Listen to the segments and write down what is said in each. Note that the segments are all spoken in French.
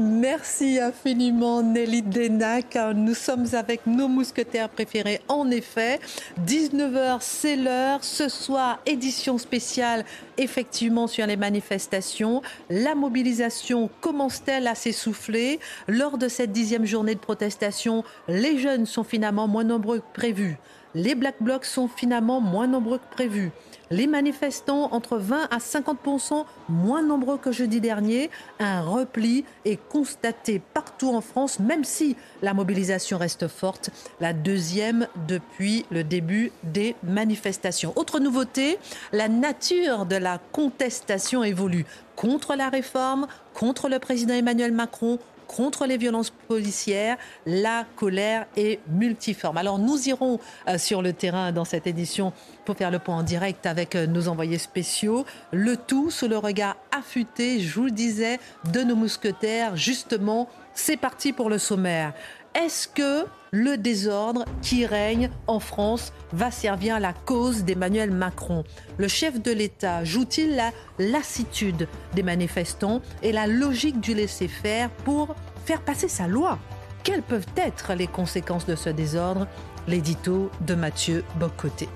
Merci infiniment Nelly Denac. Nous sommes avec nos mousquetaires préférés en effet. 19h c'est l'heure. Ce soir, édition spéciale effectivement sur les manifestations. La mobilisation commence-t-elle à s'essouffler? Lors de cette dixième journée de protestation, les jeunes sont finalement moins nombreux que prévu. Les Black Blocs sont finalement moins nombreux que prévu. Les manifestants, entre 20 à 50% moins nombreux que jeudi dernier. Un repli est constaté partout en France, même si la mobilisation reste forte, la deuxième depuis le début des manifestations. Autre nouveauté, la nature de la contestation évolue contre la réforme, contre le président Emmanuel Macron, contre les violences policières, la colère est multiforme. Alors nous irons euh, sur le terrain dans cette édition pour faire le point en direct avec euh, nos envoyés spéciaux, le tout sous le regard affûté, je vous le disais, de nos mousquetaires. Justement, c'est parti pour le sommaire. Est-ce que le désordre qui règne en France va servir la cause d'Emmanuel Macron? Le chef de l'État joue-t-il la lassitude des manifestants et la logique du laisser-faire pour faire passer sa loi? Quelles peuvent être les conséquences de ce désordre? L'édito de Mathieu Bocoté.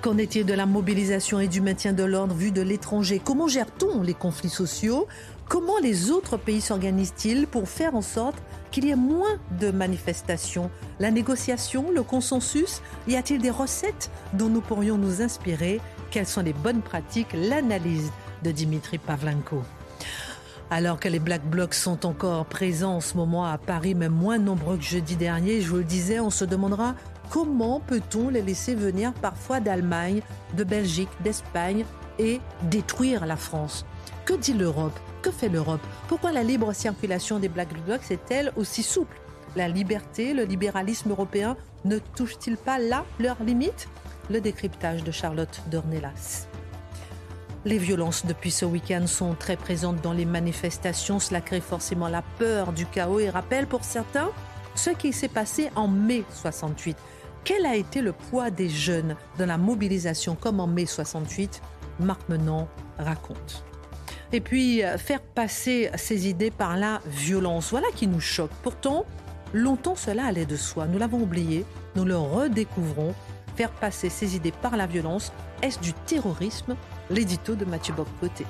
Qu'en est-il de la mobilisation et du maintien de l'ordre vu de l'étranger? Comment gère-t-on les conflits sociaux? Comment les autres pays s'organisent-ils pour faire en sorte qu'il y ait moins de manifestations La négociation, le consensus Y a-t-il des recettes dont nous pourrions nous inspirer? Quelles sont les bonnes pratiques? L'analyse de Dimitri Pavlenko. Alors que les Black Blocs sont encore présents en ce moment à Paris, mais moins nombreux que jeudi dernier, je vous le disais, on se demandera comment peut-on les laisser venir parfois d'Allemagne, de Belgique, d'Espagne et détruire la France. Que dit l'Europe? Que fait l'Europe? Pourquoi la libre circulation des Black Blocs est-elle aussi souple? La liberté, le libéralisme européen ne touchent-ils pas là leurs limites? Le décryptage de Charlotte Dornelas. Les violences depuis ce week-end sont très présentes dans les manifestations. Cela crée forcément la peur du chaos et rappelle pour certains ce qui s'est passé en mai 68. Quel a été le poids des jeunes dans la mobilisation comme en mai 68 Marc Menant raconte et puis euh, faire passer ces idées par la violence. Voilà qui nous choque. Pourtant, longtemps cela allait de soi. Nous l'avons oublié, nous le redécouvrons. Faire passer ces idées par la violence, est-ce du terrorisme? L'édito de Mathieu Boccoté.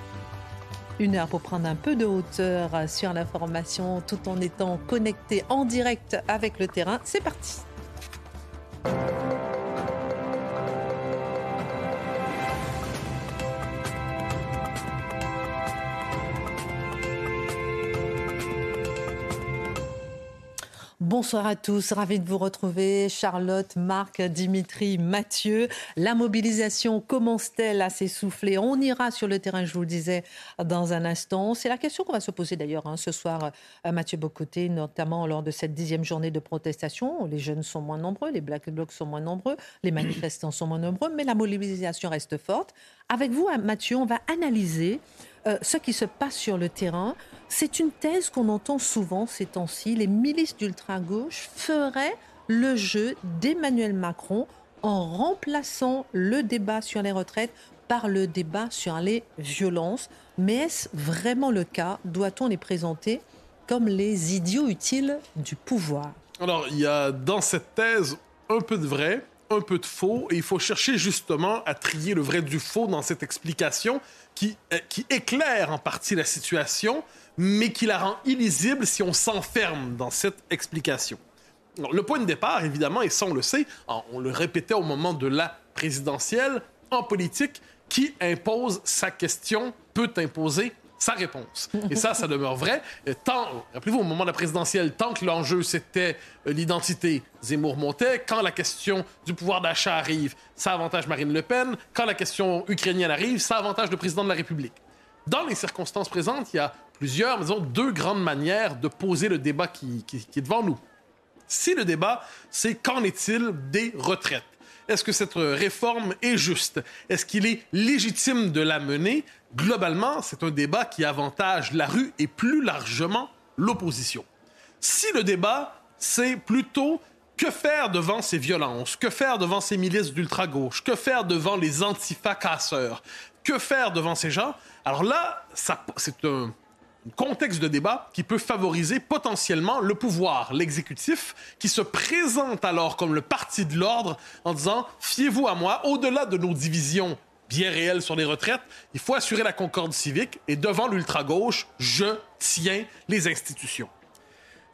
Une heure pour prendre un peu de hauteur sur l'information tout en étant connecté en direct avec le terrain. C'est parti. Bonsoir à tous, ravi de vous retrouver. Charlotte, Marc, Dimitri, Mathieu. La mobilisation commence-t-elle à s'essouffler? On ira sur le terrain, je vous le disais, dans un instant. C'est la question qu'on va se poser d'ailleurs hein, ce soir, euh, Mathieu Bocoté, notamment lors de cette dixième journée de protestation. Les jeunes sont moins nombreux, les Black Blocs sont moins nombreux, les manifestants sont moins nombreux, mais la mobilisation reste forte. Avec vous, Mathieu, on va analyser euh, ce qui se passe sur le terrain. C'est une thèse qu'on entend souvent ces temps-ci. Les milices d'ultra-gauche feraient le jeu d'Emmanuel Macron en remplaçant le débat sur les retraites par le débat sur les violences. Mais est-ce vraiment le cas? Doit-on les présenter comme les idiots utiles du pouvoir? Alors, il y a dans cette thèse un peu de vrai, un peu de faux, et il faut chercher justement à trier le vrai du faux dans cette explication qui, euh, qui éclaire en partie la situation, mais qui la rend illisible si on s'enferme dans cette explication. le point de départ, évidemment, et ça on le sait, on le répétait au moment de la présidentielle, en politique, qui impose sa question peut imposer sa réponse. Et ça, ça demeure vrai. Tant, rappelez-vous, au moment de la présidentielle, tant que l'enjeu c'était euh, l'identité, Zemmour montait. Quand la question du pouvoir d'achat arrive, ça avantage Marine Le Pen. Quand la question ukrainienne arrive, ça avantage le président de la République. Dans les circonstances présentes, il y a plusieurs, disons, deux grandes manières de poser le débat qui, qui est devant nous. Si le débat, c'est qu'en est-il des retraites? Est-ce que cette réforme est juste? Est-ce qu'il est légitime de la mener? Globalement, c'est un débat qui avantage la rue et plus largement l'opposition. Si le débat, c'est plutôt que faire devant ces violences? Que faire devant ces milices d'ultra-gauche? Que faire devant les antifa casseurs? Que faire devant ces gens? Alors là, c'est un, contexte de débat qui peut favoriser potentiellement le pouvoir, l'exécutif, qui se présente alors comme le parti de l'ordre en disant fiez-vous à moi, au-delà de nos divisions bien réelles sur les retraites, il faut assurer la concorde civique et devant l'ultra-gauche, je tiens les institutions.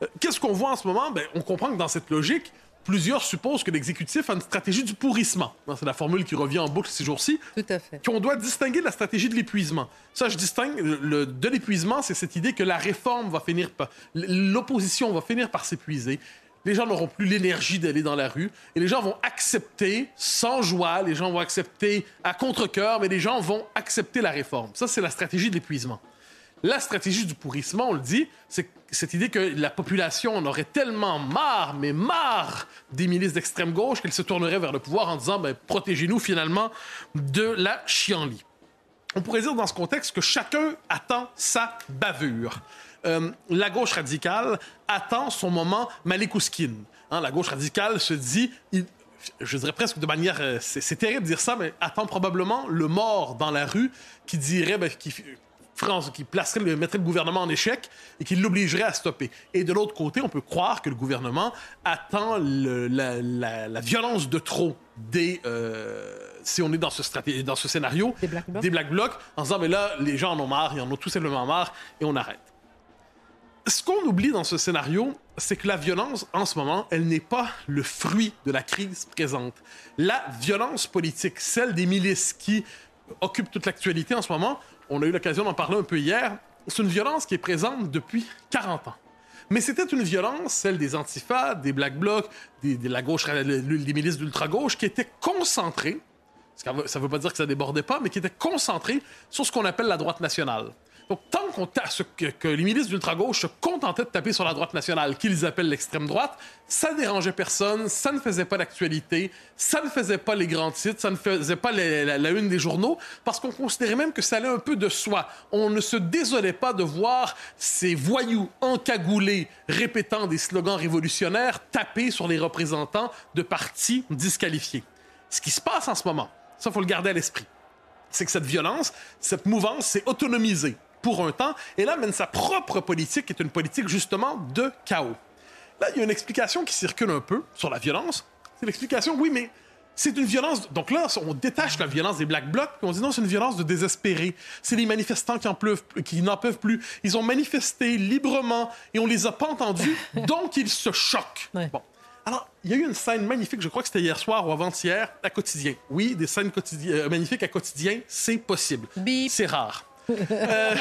Euh, qu'est-ce qu'on voit en ce moment? Ben, on comprend que dans cette logique, plusieurs supposent que l'exécutif a une stratégie du pourrissement. C'est la formule qui revient en boucle ces jours-ci. Tout à fait. Qu'on doit distinguer de la stratégie de l'épuisement. Ça, je distingue. Le, de l'épuisement, c'est cette idée que la réforme va finir par. L'opposition va finir par s'épuiser. Les gens n'auront plus l'énergie d'aller dans la rue et les gens vont accepter sans joie, les gens vont accepter à contre-coeur, mais les gens vont accepter la réforme. Ça, c'est la stratégie de l'épuisement. La stratégie du pourrissement, on le dit, c'est cette idée que la population en aurait tellement marre, mais marre des milices d'extrême gauche qu'elle se tournerait vers le pouvoir en disant ben, protégez-nous finalement de la chienlit. On pourrait dire dans ce contexte que chacun attend sa bavure. Euh, la gauche radicale attend son moment malékouskine. Hein, la gauche radicale se dit, je dirais presque de manière, euh, c'est terrible de dire ça, mais attend probablement le mort dans la rue qui dirait, ben, qui, France qui placerait, le, mettrait le gouvernement en échec et qui l'obligerait à stopper. Et de l'autre côté, on peut croire que le gouvernement attend la, violence de trop des... Euh, si on est dans ce, dans ce scénario, des Black, Blocs, en disant, mais là, les gens en ont marre, ils en ont tout simplement marre, et on arrête. Ce qu'on oublie dans ce scénario, c'est que la violence, en ce moment, elle n'est pas le fruit de la crise présente. La violence politique, celle des milices qui occupent toute l'actualité en ce moment, on a eu l'occasion d'en parler un peu hier, c'est une violence qui est présente depuis 40 ans. Mais c'était une violence, celle des antifas, des black blocs, de la gauche, des milices d'ultra-gauche, qui était concentrée, ça ne veut pas dire que ça débordait pas, mais qui était concentrée sur ce qu'on appelle la droite nationale. Donc, tant qu'on que, que les milices d'ultra-gauche se contentaient de taper sur la droite nationale, qu'ils appellent l'extrême droite, ça dérangeait personne, ça ne faisait pas d'actualité, ça ne faisait pas les grands titres, ça ne faisait pas la, une des journaux, parce qu'on considérait même que ça allait un peu de soi. On ne se désolait pas de voir ces voyous encagoulés répétant des slogans révolutionnaires taper sur les représentants de partis disqualifiés. Ce qui se passe en ce moment, ça, faut le garder à l'esprit c'est que cette violence, cette mouvance s'est autonomisée pour un temps, et là mène sa propre politique, qui est une politique justement de chaos. Là, il y a une explication qui circule un peu sur la violence. C'est l'explication, oui, mais c'est une violence. Donc là, on détache la violence des Black Blocs, puis on dit non, c'est une violence de désespérés. C'est les manifestants qui, en pleuvent, qui n'en peuvent plus. Ils ont manifesté librement et on les a pas entendus, donc ils se choquent. Bon. Alors, il y a eu une scène magnifique, je crois que c'était hier soir ou avant-hier, à quotidien. Oui, des scènes euh, magnifiques à quotidien, c'est possible. C'est rare. Euh,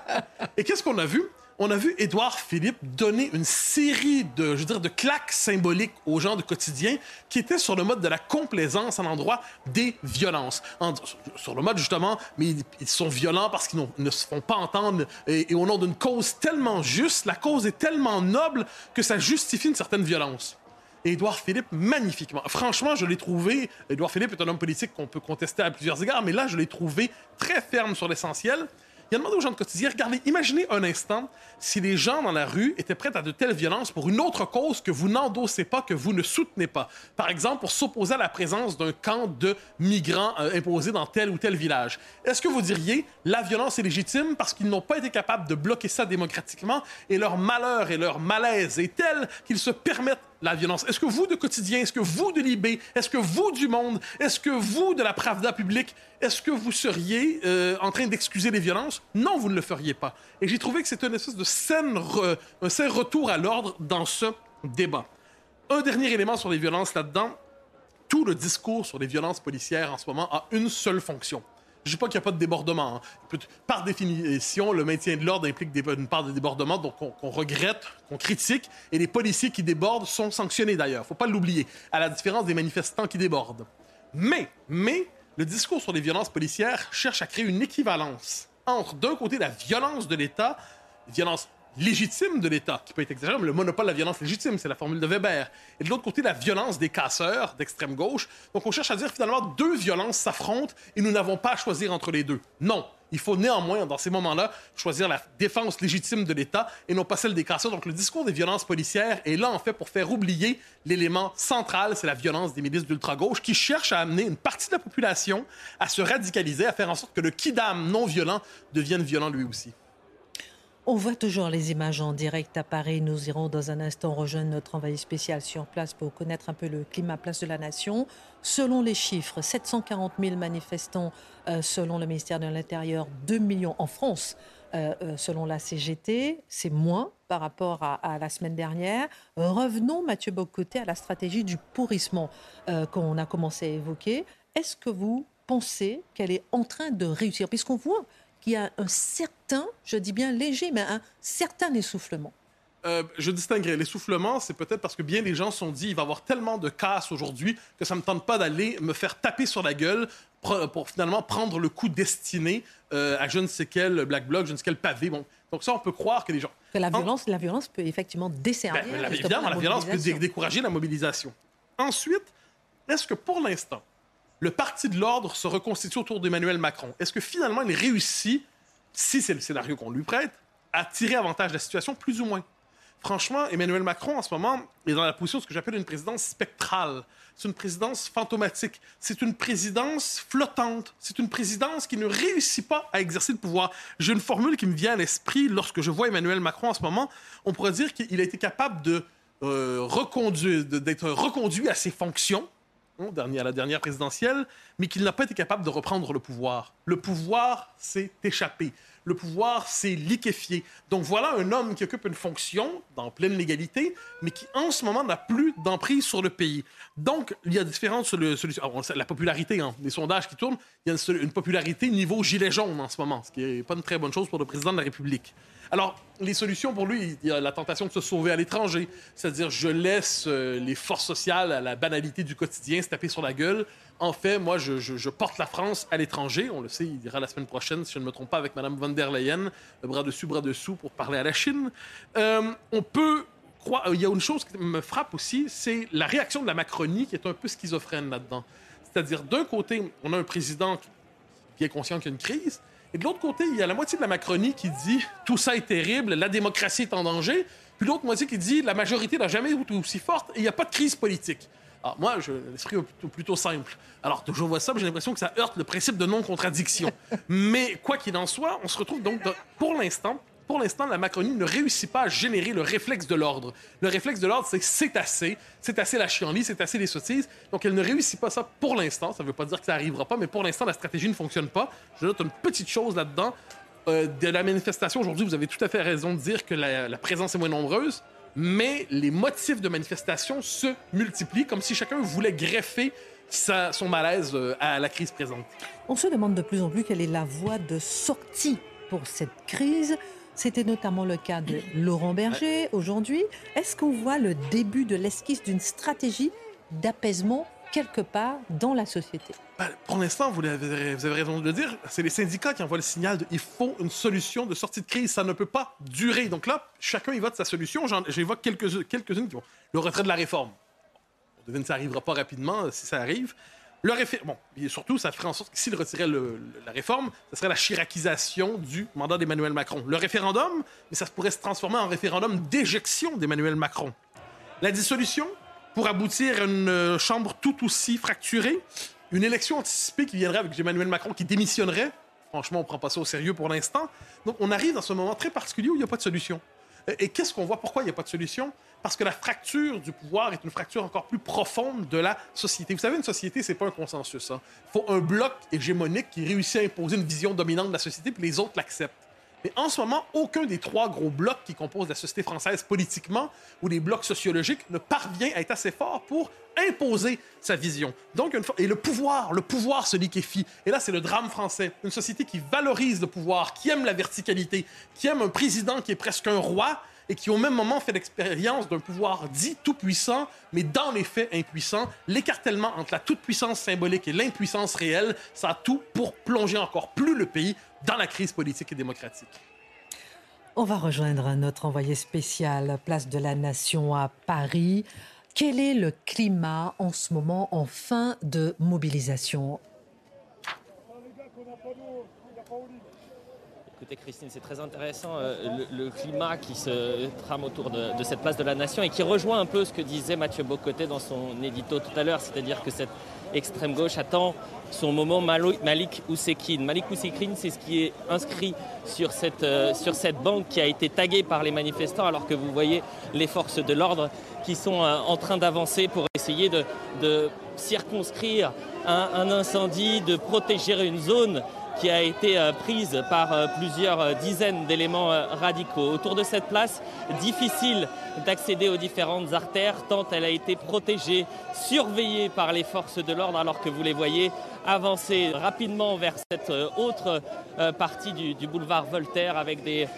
et qu'est-ce qu'on a vu? On a vu Édouard Philippe donner une série de, je de claques symboliques aux gens du quotidien qui étaient sur le mode de la complaisance à l'endroit des violences. sur le mode, justement, mais ils, sont violents parce qu'ils ne se font pas entendre et, et au nom d'une cause tellement juste, la cause est tellement noble que ça justifie une certaine violence. Édouard Philippe magnifiquement. Franchement, je l'ai trouvé. Édouard Philippe est un homme politique qu'on peut contester à plusieurs égards, mais là, je l'ai trouvé très ferme sur l'essentiel. Il a demandé aux gens de quotidien, regardez, imaginez un instant si les gens dans la rue étaient prêts à de telles violences pour une autre cause que vous n'endossez pas, que vous ne soutenez pas. Par exemple, pour s'opposer à la présence d'un camp de migrants euh, imposé dans tel ou tel village. Est-ce que vous diriez, la violence est légitime parce qu'ils n'ont pas été capables de bloquer ça démocratiquement et leur malheur et leur malaise est tel qu'ils se permettent la violence? Est-ce que vous, de quotidien, est-ce que vous, de Libé, est-ce que vous, du monde, est-ce que vous, de la Pravda publique, est-ce que vous seriez euh, en train d'excuser les violences? Non, vous ne le feriez pas. Et j'ai trouvé que c'était une espèce de saine un sain retour à l'ordre dans ce débat. Un dernier élément sur les violences là-dedans. Tout le discours sur les violences policières en ce moment a une seule fonction je ne dis pas qu'il n'y a pas de débordement. Hein. Par définition, le maintien de l'ordre implique une part de débordement, donc qu'on regrette, qu'on critique, et les policiers qui débordent sont sanctionnés d'ailleurs. Il ne faut pas l'oublier, à la différence des manifestants qui débordent. Mais, mais, le discours sur les violences policières cherche à créer une équivalence entre, d'un côté, la violence de l'État, violence légitime de l'État, qui peut être exagérée, mais le monopole de la violence légitime, c'est la formule de Weber. Et de l'autre côté, la violence des casseurs d'extrême gauche. Donc on cherche à dire finalement deux violences s'affrontent et nous n'avons pas à choisir entre les deux. Non. Il faut néanmoins, dans ces moments-là, choisir la défense légitime de l'État et non pas celle des casseurs. Donc le discours des violences policières est là, en fait, pour faire oublier l'élément central, c'est la violence des milices d'ultra-gauche qui cherchent à amener une partie de la population à se radicaliser, à faire en sorte que le kidam non violent devienne violent lui aussi. On voit toujours les images en direct à Paris. Nous irons dans un instant rejoindre notre envoyé spécial sur place pour connaître un peu le climat place de la nation. Selon les chiffres, 740 000 manifestants euh, selon le ministère de l'Intérieur, 2 millions en France. Euh, euh, selon la CGT, c'est moins par rapport à, la semaine dernière. Revenons, Mathieu Bocoté, à la stratégie du pourrissement qu'on a commencé à évoquer. Est-ce que vous pensez qu'elle est en train de réussir? Puisqu'on voit qu'il y a un certain, je dis bien léger, mais un certain essoufflement. Euh, je distinguerai. L'essoufflement, c'est peut-être parce que bien les gens se sont dit il va y avoir tellement de casse aujourd'hui que ça ne me tente pas d'aller me faire taper sur la gueule pour, finalement prendre le coup destiné euh, à je ne sais quel black bloc, je ne sais quel pavé. Bon. Donc ça, on peut croire que les gens... Que la violence, la violence peut effectivement desservir. Ben, évidemment, la, la violence peut décourager la mobilisation. Ensuite, est-ce que pour l'instant, le parti de l'ordre se reconstitue autour d'Emmanuel Macron. Est-ce que finalement il réussit, si c'est le scénario qu'on lui prête, à tirer avantage de la situation, plus ou moins? Franchement, Emmanuel Macron, en ce moment, est dans la position de ce que j'appelle une présidence spectrale. C'est une présidence fantomatique. C'est une présidence flottante. C'est une présidence qui ne réussit pas à exercer le pouvoir. J'ai une formule qui me vient à l'esprit lorsque je vois Emmanuel Macron en ce moment. On pourrait dire qu'il a été capable euh, d'être reconduit à ses fonctions à la dernière présidentielle, mais qu'il n'a pas été capable de reprendre le pouvoir. Le pouvoir s'est échappé. Le pouvoir s'est liquéfié. Donc voilà un homme qui occupe une fonction dans pleine légalité, mais qui en ce moment n'a plus d'emprise sur le pays. Donc il y a différentes solutions. La popularité, hein, les sondages qui tournent, il y a une, une popularité niveau gilet jaune en ce moment, ce qui n'est pas une très bonne chose pour le président de la République. Alors, les solutions pour lui, il y a la tentation de se sauver à l'étranger, c'est-à-dire je laisse euh, les forces sociales à la banalité du quotidien se taper sur la gueule. En fait, moi, je, porte la France à l'étranger. On le sait, il ira la semaine prochaine, si je ne me trompe pas, avec Mme von der Leyen, bras dessus, bras dessous, pour parler à la Chine. Euh, on peut croire... Il y a une chose qui me frappe aussi, c'est la réaction de la Macronie qui est un peu schizophrène là-dedans. C'est-à-dire, d'un côté, on a un président qui est conscient qu'il y a une crise, et de l'autre côté, il y a la moitié de la Macronie qui dit tout ça est terrible, la démocratie est en danger. Puis l'autre moitié qui dit la majorité n'a jamais été aussi forte et il n'y a pas de crise politique. Alors moi, l'esprit est plutôt, simple. Alors je vois ça, j'ai l'impression que ça heurte le principe de non-contradiction. Mais quoi qu'il en soit, on se retrouve donc, pour l'instant, pour l'instant, la Macronie ne réussit pas à générer le réflexe de l'ordre. Le réflexe de l'ordre, c'est c'est assez, c'est assez la chienlit, c'est assez les sottises. Donc, elle ne réussit pas ça pour l'instant. Ça ne veut pas dire que ça n'arrivera pas, mais pour l'instant, la stratégie ne fonctionne pas. Je note une petite chose là-dedans. Euh, de la manifestation, aujourd'hui, vous avez tout à fait raison de dire que la, présence est moins nombreuse, mais les motifs de manifestation se multiplient, comme si chacun voulait greffer son malaise euh, à la crise présente. On se demande de plus en plus quelle est la voie de sortie pour cette crise. C'était notamment le cas de Laurent Berger aujourd'hui. Est-ce qu'on voit le début de l'esquisse d'une stratégie d'apaisement quelque part dans la société? Ben, Pour l'instant, vous, avez, raison de le dire, c'est les syndicats qui envoient le signal de il faut une solution de sortie de crise, ça ne peut pas durer. Donc là, chacun y vote sa solution. J'évoque quelques-unes quelques qui vont. Le retrait de la réforme. On devine que ça n'arrivera pas rapidement si ça arrive. Le référendum, bon, et surtout, ça ferait en sorte que s'il retirait la réforme, ce serait la chiracisation du mandat d'Emmanuel Macron. Le référendum, mais ça pourrait se transformer en référendum d'éjection d'Emmanuel Macron. La dissolution, pour aboutir à une euh, chambre tout aussi fracturée, une élection anticipée qui viendrait avec Emmanuel Macron qui démissionnerait. Franchement, on ne prend pas ça au sérieux pour l'instant. Donc, on arrive dans ce moment très particulier où il n'y a pas de solution. Et qu'est-ce qu'on voit? Pourquoi il n'y a pas de solution? Parce que la fracture du pouvoir est une fracture encore plus profonde de la société. Vous savez, une société, c'est pas un consensus. Hein. Il faut un bloc hégémonique qui réussit à imposer une vision dominante de la société, puis les autres l'acceptent. Mais en ce moment, aucun des trois gros blocs qui composent la société française politiquement ou les blocs sociologiques ne parvient à être assez fort pour imposer sa vision. Donc, et le pouvoir, le pouvoir se liquéfie. Et là, c'est le drame français. Une société qui valorise le pouvoir, qui aime la verticalité, qui aime un président qui est presque un roi, et qui au même moment fait l'expérience d'un pouvoir dit tout-puissant, mais dans les faits impuissant. L'écartèlement entre la toute-puissance symbolique et l'impuissance réelle, ça a tout pour plonger encore plus le pays dans la crise politique et démocratique. On va rejoindre notre envoyé spécial, place de la Nation à Paris. Quel est le climat en ce moment en fin de mobilisation? Christine, c'est très intéressant euh, le, climat qui se trame autour de, cette place de la Nation et qui rejoint un peu ce que disait Mathieu Bocoté dans son édito tout à l'heure, c'est-à-dire que cette extrême gauche attend son moment Malik Oussekine. Malik Oussekine, c'est ce qui est inscrit sur cette, euh, sur cette banque qui a été taguée par les manifestants alors que vous voyez les forces de l'ordre qui sont euh, en train d'avancer pour essayer de, circonscrire un, incendie, de protéger une zone qui a été euh, prise par euh, plusieurs dizaines d'éléments radicaux. Autour de cette place, difficile d'accéder aux différentes artères tant elle a été protégée, surveillée par les forces de l'ordre alors que vous les voyez avancer rapidement vers cette autre partie du, boulevard Voltaire avec des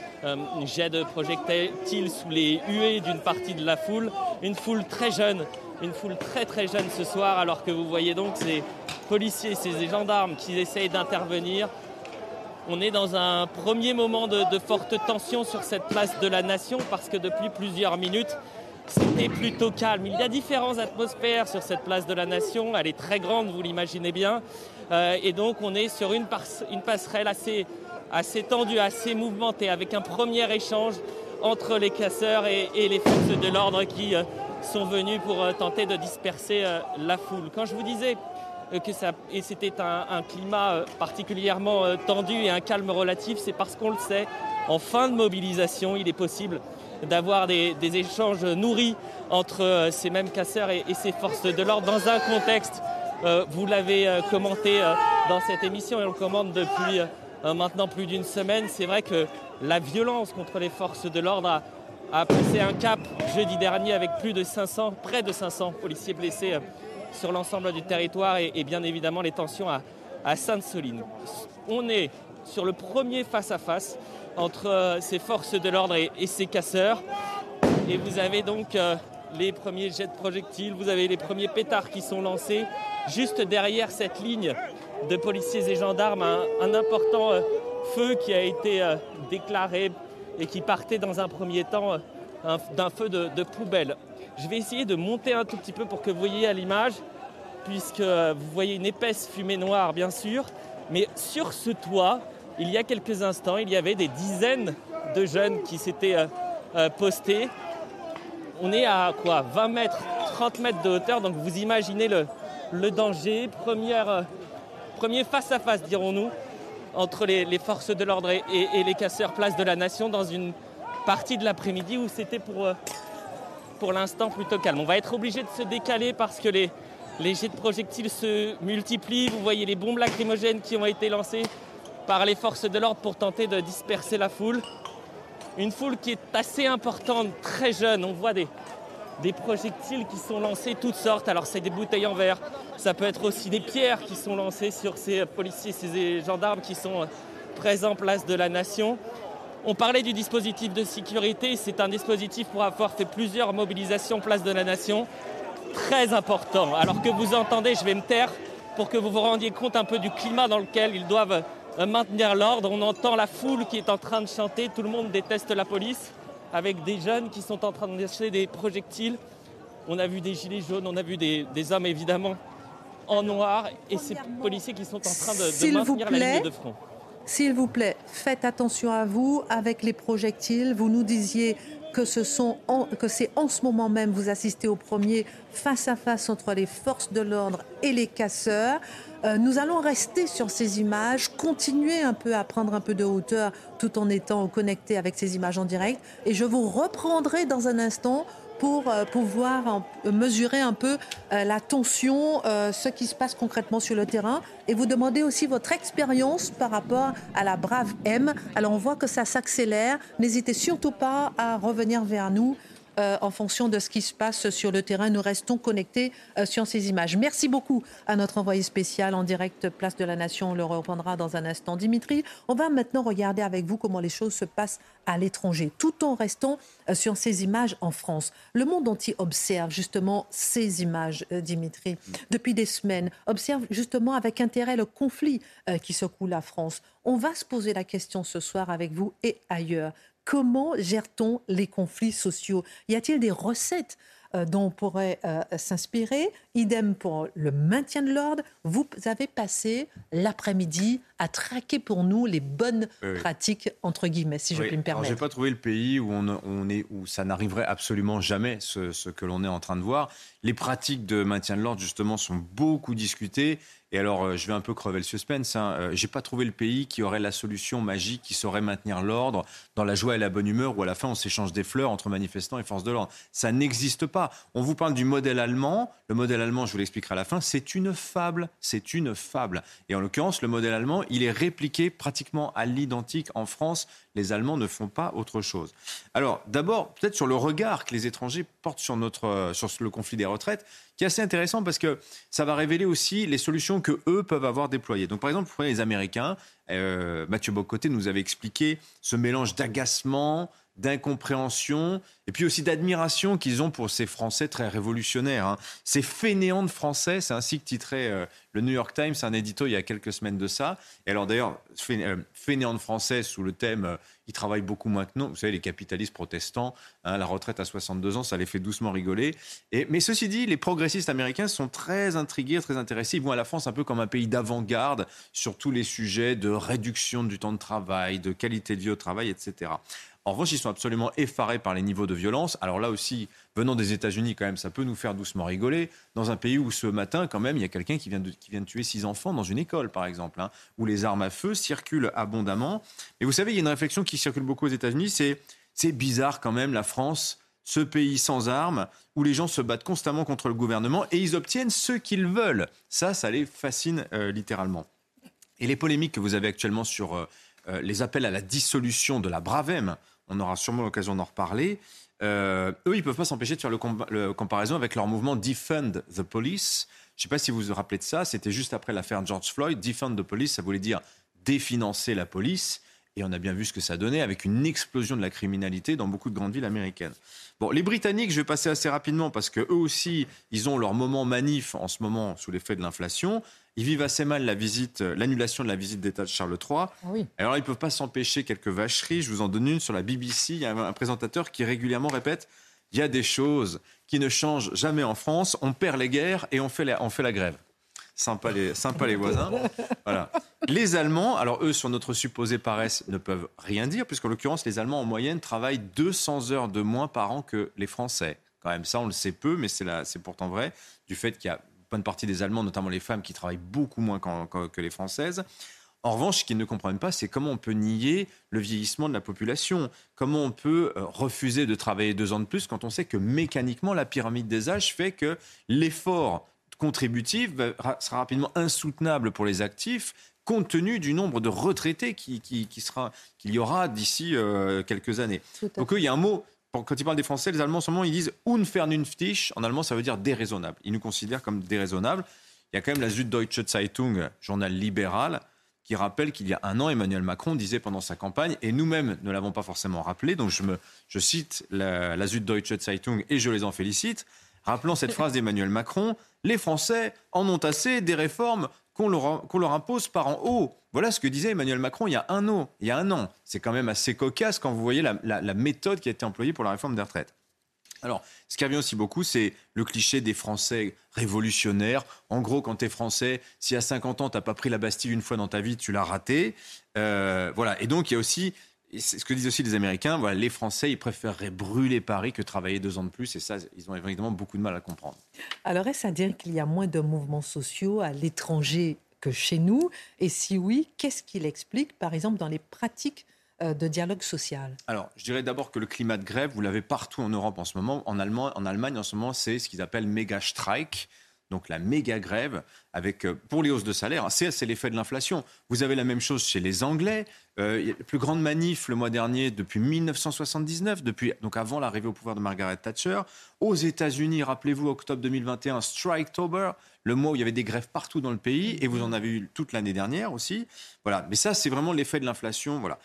jets de projectiles sous les huées d'une partie de la foule une foule très jeune, une foule très très jeune ce soir, alors que vous voyez donc ces policiers, ces gendarmes qui essayent d'intervenir. On est dans un premier moment de, forte tension sur cette place de la Nation parce que depuis plusieurs minutes, c'était plutôt calme. Il y a différentes atmosphères sur cette place de la Nation. Elle est très grande, vous l'imaginez bien. Euh, et donc, on est sur une, passerelle assez, tendue, assez mouvementée, avec un premier échange entre les casseurs et, les forces de l'ordre qui euh, sont venus pour euh, tenter de disperser la foule. Quand je vous disais que ça, et c'était un, climat particulièrement tendu et un calme relatif, c'est parce qu'on le sait, en fin de mobilisation, il est possible d'avoir des, échanges nourris entre ces mêmes casseurs et, ces forces de l'ordre dans un contexte, vous l'avez commenté dans cette émission et on le commande depuis maintenant plus d'une semaine, c'est vrai que la violence contre les forces de l'ordre a, poussé un cap jeudi dernier avec plus de 500, près de 500 policiers blessés euh, sur l'ensemble du territoire et, bien évidemment les tensions à, Sainte-Soline. On est sur le premier face-à-face entre euh, ces forces de l'ordre et, ces casseurs. Et vous avez donc euh, les premiers jets de projectiles, vous avez les premiers pétards qui sont lancés. Juste derrière cette ligne de policiers et gendarmes, un important feu qui a été euh, déclaré et qui partait dans un premier temps euh, d'un feu de, poubelle. Je vais essayer de monter un tout petit peu pour que vous voyez à l'image, puisque euh, vous voyez une épaisse fumée noire bien sûr, mais sur ce toit, il y a quelques instants, il y avait des dizaines de jeunes qui s'étaient postés. On est à quoi? 20 mètres, 30 mètres de hauteur, donc vous imaginez le, danger. Première, premier face à face, dirons-nous, entre les, forces de l'ordre et, les casseurs place de la Nation dans une partie de l'après-midi où c'était pour, euh, pour l'instant plutôt calme. On va être obligé de se décaler parce que les, jets de projectiles se multiplient. Vous voyez les bombes lacrymogènes qui ont été lancées par les forces de l'ordre pour tenter de disperser la foule. Une foule qui est assez importante, très jeune. On voit des, projectiles qui sont lancés toutes sortes. Alors c'est des bouteilles en verre, ça peut être aussi des pierres qui sont lancées sur ces policiers, ces gendarmes qui sont euh, présents place de la nation. On parlait du dispositif de sécurité, c'est un dispositif pour avoir fait plusieurs mobilisations place de la nation, très important. Alors que vous entendez, je vais me taire pour que vous vous rendiez compte un peu du climat dans lequel ils doivent euh, maintenir l'ordre. On entend la foule qui est en train de chanter, tout le monde déteste la police avec des jeunes qui sont en train de lâcher des projectiles. On a vu des gilets jaunes, on a vu des, hommes évidemment en noir et ces policiers qui sont en train de, maintenir la ligne de front. S'il vous plaît, faites attention à vous avec les projectiles. Vous nous disiez que c'est en ce moment même vous assistez au premier face à face entre les forces de l'ordre et les casseurs. Euh, nous allons rester sur ces images, continuer un peu à prendre un peu de hauteur tout en étant connecté avec ces images en direct. Et je vous reprendrai dans un instant pour euh, pouvoir mesurer un peu euh, la tension, ce qui se passe concrètement sur le terrain, et vous demander aussi votre expérience par rapport à la Brave M. Alors on voit que ça s'accélère. N'hésitez surtout pas à revenir vers nous euh, en fonction de ce qui se passe sur le terrain. Nous restons connectés euh, sur ces images. Merci beaucoup à notre envoyé spécial en direct Place de la Nation. On le reprendra dans un instant. Dimitri, on va maintenant regarder avec vous comment les choses se passent à l'étranger, tout en restant euh, sur ces images en France. Le monde entier observe justement ces images, Dimitri, depuis des semaines, observe justement avec intérêt le conflit qui secoue la France. On va se poser la question ce soir avec vous et ailleurs. Comment gère-t-on les conflits sociaux? Y a-t-il des recettes euh, dont on pourrait euh, s'inspirer? Idem pour le maintien de l'ordre. Vous avez passé l'après-midi à traquer pour nous les bonnes pratiques, entre guillemets, si je puis me permettre. Je n'ai pas trouvé le pays où, on, est, où ça n'arriverait absolument jamais, ce, ce que l'on est en train de voir. Les pratiques de maintien de l'ordre, justement, sont beaucoup discutées. Et alors, euh, je vais un peu crever le suspense. Hein. Euh, j'ai pas trouvé le pays qui aurait la solution magique, qui saurait maintenir l'ordre dans la joie et la bonne humeur, où à la fin on s'échange des fleurs entre manifestants et forces de l'ordre. Ça n'existe pas. On vous parle du modèle allemand. Le modèle allemand, je vous l'expliquerai à la fin, c'est une fable. C'est une fable. Et en l'occurrence, le modèle allemand, il est répliqué pratiquement à l'identique en France. Les Allemands ne font pas autre chose. Alors, d'abord, peut-être sur le regard que les étrangers portent sur, notre, euh, sur le conflit des retraites qui est assez intéressant parce que ça va révéler aussi les solutions que eux peuvent avoir déployées. Donc, par exemple, prenez les Américains. Euh, Mathieu Bocoté nous avait expliqué ce mélange d'agacement, d'incompréhension et puis aussi d'admiration qu'ils ont pour ces Français très révolutionnaires. Hein. Ces fainéants de Français, c'est ainsi que titrait euh, le New York Times, un édito il y a quelques semaines de ça. Et alors d'ailleurs, euh, fainéants de Français sous le thème euh, ils travaillent beaucoup moins que nous. Vous savez, les capitalistes protestants, hein, la retraite à 62 ans, ça les fait doucement rigoler. Mais ceci dit, les progressistes américains sont très intrigués, très intéressés. Ils vont à la France un peu comme un pays d'avant-garde sur tous les sujets de réduction du temps de travail, de qualité de vie au travail, etc. En revanche, ils sont absolument effarés par les niveaux de violence. Alors là aussi, venant des États-Unis, quand même, ça peut nous faire doucement rigoler. Dans un pays où ce matin, quand même, il y a quelqu'un qui, vient de, tuer six enfants dans une école, par exemple, hein, où les armes à feu circulent abondamment. Et vous savez, il y a une réflexion qui circule beaucoup aux États-Unis, c'est c'est bizarre quand même, la France, ce pays sans armes, où les gens se battent constamment contre le gouvernement et ils obtiennent ce qu'ils veulent. Ça, ça les fascine euh, littéralement. Et les polémiques que vous avez actuellement sur euh, euh, les appels à la dissolution de la Bravem, on aura sûrement l'occasion d'en reparler. Euh, eux, ils ne peuvent pas s'empêcher de faire le, comparaison avec leur mouvement Defend the Police. Je ne sais pas si vous vous rappelez de ça, c'était juste après l'affaire George Floyd. Defend the Police, ça voulait dire définancer la police. Et on a bien vu ce que ça donnait avec une explosion de la criminalité dans beaucoup de grandes villes américaines. Bon, les Britanniques, je vais passer assez rapidement parce que eux aussi, ils ont leur moment manif en ce moment sous l'effet de l'inflation. Ils vivent assez mal la visite, euh, l'annulation de la visite d'État de Charles III. Ah oui. Alors, ils ne peuvent pas s'empêcher quelques vacheries. Je vous en donne une sur la BBC. Il y a un présentateur qui régulièrement répète il y a des choses qui ne changent jamais en France. On perd les guerres et on fait la, on fait la grève. Sympa les, sympa les voisins. Voilà. Les Allemands, alors eux, sur notre supposée paresse, ne peuvent rien dire, puisqu'en l'occurrence, les Allemands, en moyenne, travaillent 200 heures de moins par an que les Français. Quand même, ça, on le sait peu, mais c'est pourtant vrai, du fait qu'il y a bonne partie des Allemands, notamment les femmes, qui travaillent beaucoup moins que les Françaises. En revanche, ce qu'ils ne comprennent pas, c'est comment on peut nier le vieillissement de la population. Comment on peut euh, refuser de travailler deux ans de plus quand on sait que mécaniquement, la pyramide des âges fait que l'effort contributif sera rapidement insoutenable pour les actifs compte tenu du nombre de retraités qu'il qui, sera qu'il y aura d'ici euh, quelques années. Donc il y a un mot quand ils parlent des Français, les Allemands, en ce moment, ils disent unvernünftig. En allemand, ça veut dire déraisonnable. Ils nous considèrent comme déraisonnables. Il y a quand même la Süddeutsche Zeitung, journal libéral, qui rappelle qu'il y a un an, Emmanuel Macron disait pendant sa campagne, et nous-mêmes ne l'avons pas forcément rappelé, donc je, me, je cite la, la Süddeutsche Zeitung et je les en félicite, rappelant cette phrase d'Emmanuel Macron, les Français en ont assez des réformes qu'on leur, impose par en haut. Voilà ce que disait Emmanuel Macron il y a un an. Il y a un an. C'est quand même assez cocasse quand vous voyez la, méthode qui a été employée pour la réforme des retraites. Alors, ce qui revient aussi beaucoup, c'est le cliché des Français révolutionnaires. En gros, quand tu es Français, si à 50 ans, tu n'as pas pris la Bastille une fois dans ta vie, tu l'as raté. Euh, voilà. Et donc, il y a aussi c'est ce que disent aussi les Américains, voilà, les Français, ils préféreraient brûler Paris que travailler deux ans de plus. Et ça, ils ont évidemment beaucoup de mal à comprendre. Alors, est-ce à dire qu'il y a moins de mouvements sociaux à l'étranger que chez nous? Et si oui, qu'est-ce qu'il explique, par exemple, dans les pratiques euh, de dialogue social? Alors, je dirais d'abord que le climat de grève, vous l'avez partout en Europe en ce moment. En Allemagne, en, Allemagne, en ce moment, c'est ce qu'ils appellent méga strike. Donc la méga grève, avec, euh, pour les hausses de salaire, c'est l'effet de l'inflation. Vous avez la même chose chez les Anglais. Euh, la plus grande manif le mois dernier depuis 1979, depuis, donc avant l'arrivée au pouvoir de Margaret Thatcher. Aux États-Unis, rappelez-vous, octobre 2021, Striketober, le mois où il y avait des grèves partout dans le pays, et vous en avez eu toute l'année dernière aussi. Voilà. Mais ça, c'est vraiment l'effet de l'inflation. Voilà.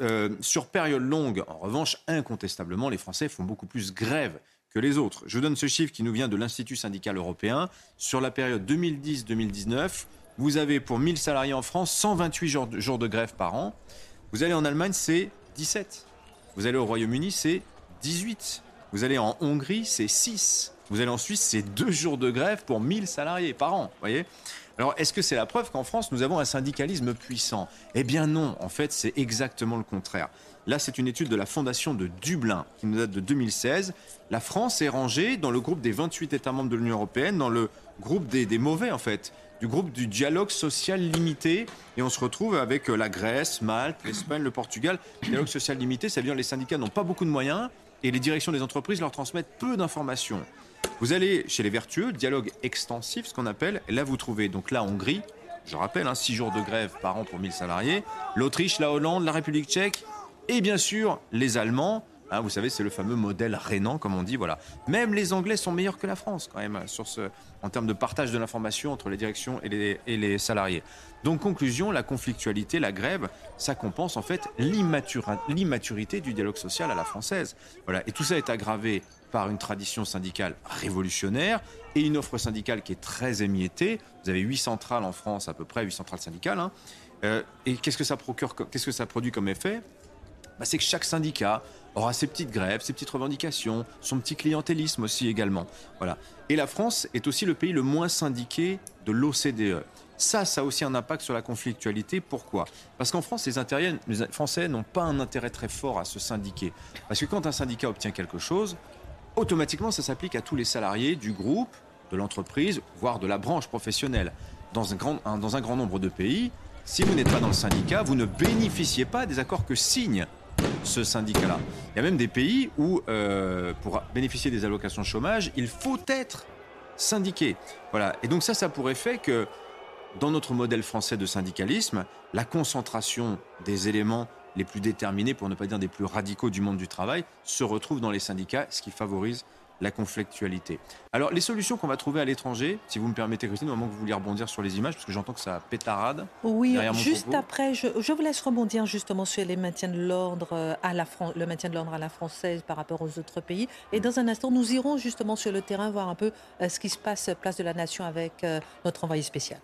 Euh, sur période longue, en revanche, incontestablement, les Français font beaucoup plus grève que les autres. Je vous donne ce chiffre qui nous vient de l'Institut syndical européen. Sur la période 2010-2019, vous avez pour 1000 salariés en France 128 jours de, grève par an. Vous allez en Allemagne, c'est 17. Vous allez au Royaume-Uni, c'est 18. Vous allez en Hongrie, c'est 6. Vous allez en Suisse, c'est 2 jours de grève pour 1000 salariés par an. Voyez alors, est-ce que c'est la preuve qu'en France, nous avons un syndicalisme puissant? Eh bien non, en fait, c'est exactement le contraire. Là, c'est une étude de la Fondation de Dublin qui nous date de 2016. La France est rangée dans le groupe des 28 États membres de l'Union européenne, dans le groupe des, mauvais, en fait, du groupe du dialogue social limité. Et on se retrouve avec euh, la Grèce, Malte, l'Espagne, le Portugal. dialogue social limité, ça veut dire que les syndicats n'ont pas beaucoup de moyens et les directions des entreprises leur transmettent peu d'informations. Vous allez chez les vertueux, dialogue extensif, ce qu'on appelle. Et là, vous trouvez donc la Hongrie, je rappelle, 6 hein, jours de grève par an pour 1000 salariés. L'Autriche, la Hollande, la République tchèque, et bien sûr les Allemands. Hein, vous savez, c'est le fameux modèle rénan, comme on dit. Voilà. Même les Anglais sont meilleurs que la France, quand même, sur ce, en termes de partage de l'information entre les directions et les, salariés. Donc, conclusion, la conflictualité, la grève, ça compense en fait l'immaturité du dialogue social à la française. Voilà. Et tout ça est aggravé par une tradition syndicale révolutionnaire et une offre syndicale qui est très émiettée. Vous avez huit centrales en France, à peu près, huit centrales syndicales. Hein. Euh, et qu'est-ce que ça procure, qu'est-ce que ça produit comme effet? Bah, c'est que chaque syndicat aura ses petites grèves, ses petites revendications, son petit clientélisme aussi également. Voilà. Et la France est aussi le pays le moins syndiqué de l'OCDE. Ça, ça a aussi un impact sur la conflictualité. Pourquoi? Parce qu'en France, les, les Français n'ont pas un intérêt très fort à se syndiquer. Parce que quand un syndicat obtient quelque chose, automatiquement, ça s'applique à tous les salariés du groupe, de l'entreprise, voire de la branche professionnelle. Dans un grand, dans un grand nombre de pays, si vous n'êtes pas dans le syndicat, vous ne bénéficiez pas des accords que signe ce syndicat-là. Il y a même des pays où, euh, pour bénéficier des allocations chômage, il faut être syndiqué. Voilà. Et donc ça, ça pourrait faire que dans notre modèle français de syndicalisme, la concentration des éléments les plus déterminés, pour ne pas dire des plus radicaux du monde du travail, se retrouve dans les syndicats, ce qui favorise la conflictualité. Alors, les solutions qu'on va trouver à l'étranger, si vous me permettez, Christine, au moment que vous vouliez rebondir sur les images, parce que j'entends que ça pétarade. Oui, juste après, je, vous laisse rebondir justement sur les maintiens de l'ordre euh, à la le maintien de l'ordre à la française par rapport aux autres pays. Et dans un instant, nous irons justement sur le terrain voir un peu euh, ce qui se passe place de la Nation avec euh, notre envoyé spécial.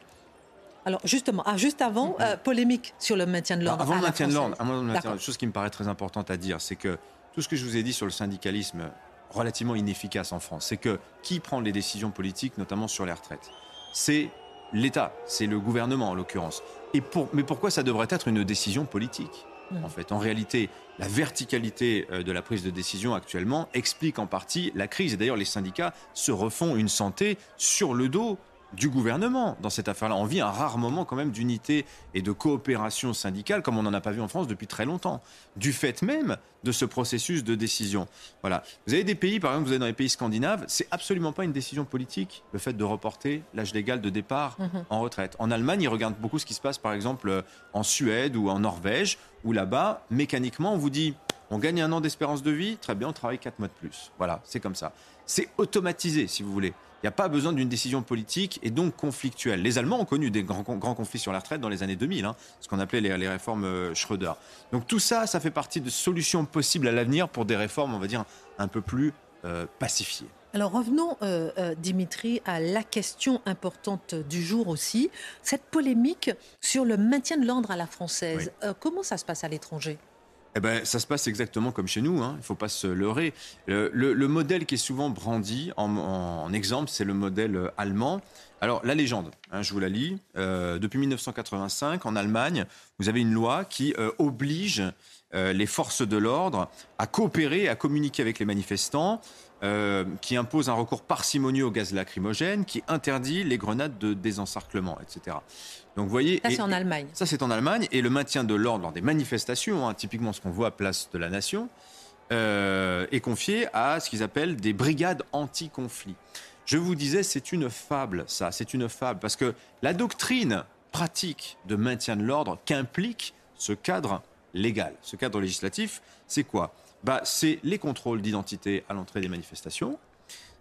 Alors justement, ah, juste avant, polémique sur le maintien de l'ordre. Avant le maintien de l'ordre, une chose qui me paraît très importante à dire, c'est que tout ce que je vous ai dit sur le syndicalisme relativement inefficace en France. C'est que qui prend les décisions politiques, notamment sur les retraites? C'est l'État, c'est le gouvernement en l'occurrence. Et pour, mais pourquoi ça devrait être une décision politique mmh. En fait, en réalité, la verticalité euh, de la prise de décision actuellement explique en partie la crise. Et d'ailleurs, les syndicats se refont une santé sur le dos du gouvernement dans cette affaire-là. On vit un rare moment quand même d'unité et de coopération syndicale comme on n'en a pas vu en France depuis très longtemps, du fait même de ce processus de décision. Voilà. Vous avez des pays, par exemple, vous êtes dans les pays scandinaves, c'est absolument pas une décision politique, le fait de reporter l'âge légal de départ mhm. en retraite. En Allemagne, ils regardent beaucoup ce qui se passe, par exemple, en Suède ou en Norvège, où là-bas, mécaniquement, on vous dit, on gagne un an d'espérance de vie, très bien, on travaille quatre mois de plus. Voilà, c'est comme ça. C'est automatisé, si vous voulez. Il n'y a pas besoin d'une décision politique et donc conflictuelle. Les Allemands ont connu des grands, grands conflits sur la retraite dans les années 2000, hein, ce qu'on appelait les, réformes euh, Schröder. Donc tout ça, ça fait partie de solutions possibles à l'avenir pour des réformes, on va dire, un peu plus euh, pacifiées. Alors revenons, euh, Dimitri, à la question importante du jour aussi, cette polémique sur le maintien de l'ordre à la française. comment ça se passe à l'étranger? Eh ben, ça se passe exactement comme chez nous, hein. il ne faut pas se leurrer. Le, modèle qui est souvent brandi en, exemple, c'est le modèle euh, allemand. Alors, la légende, hein, je vous la lis. Euh, depuis 1985, en Allemagne, vous avez une loi qui euh, oblige les forces de l'ordre à coopérer, à communiquer avec les manifestants, qui impose un recours parcimonieux au gaz lacrymogène, qui interdit les grenades de désencerclement, etc. Donc, vous voyez, ça, c'est en Allemagne. Ça, c'est en Allemagne. Et le maintien de l'ordre lors des manifestations, hein, typiquement ce qu'on voit à Place de la Nation, euh, est confié à ce qu'ils appellent des brigades anti-conflit. Je vous disais, c'est une fable, ça, c'est une fable, parce que la doctrine pratique de maintien de l'ordre qu'implique ce cadre légal, ce cadre législatif, c'est quoi? Bah, C'est les contrôles d'identité à l'entrée des manifestations,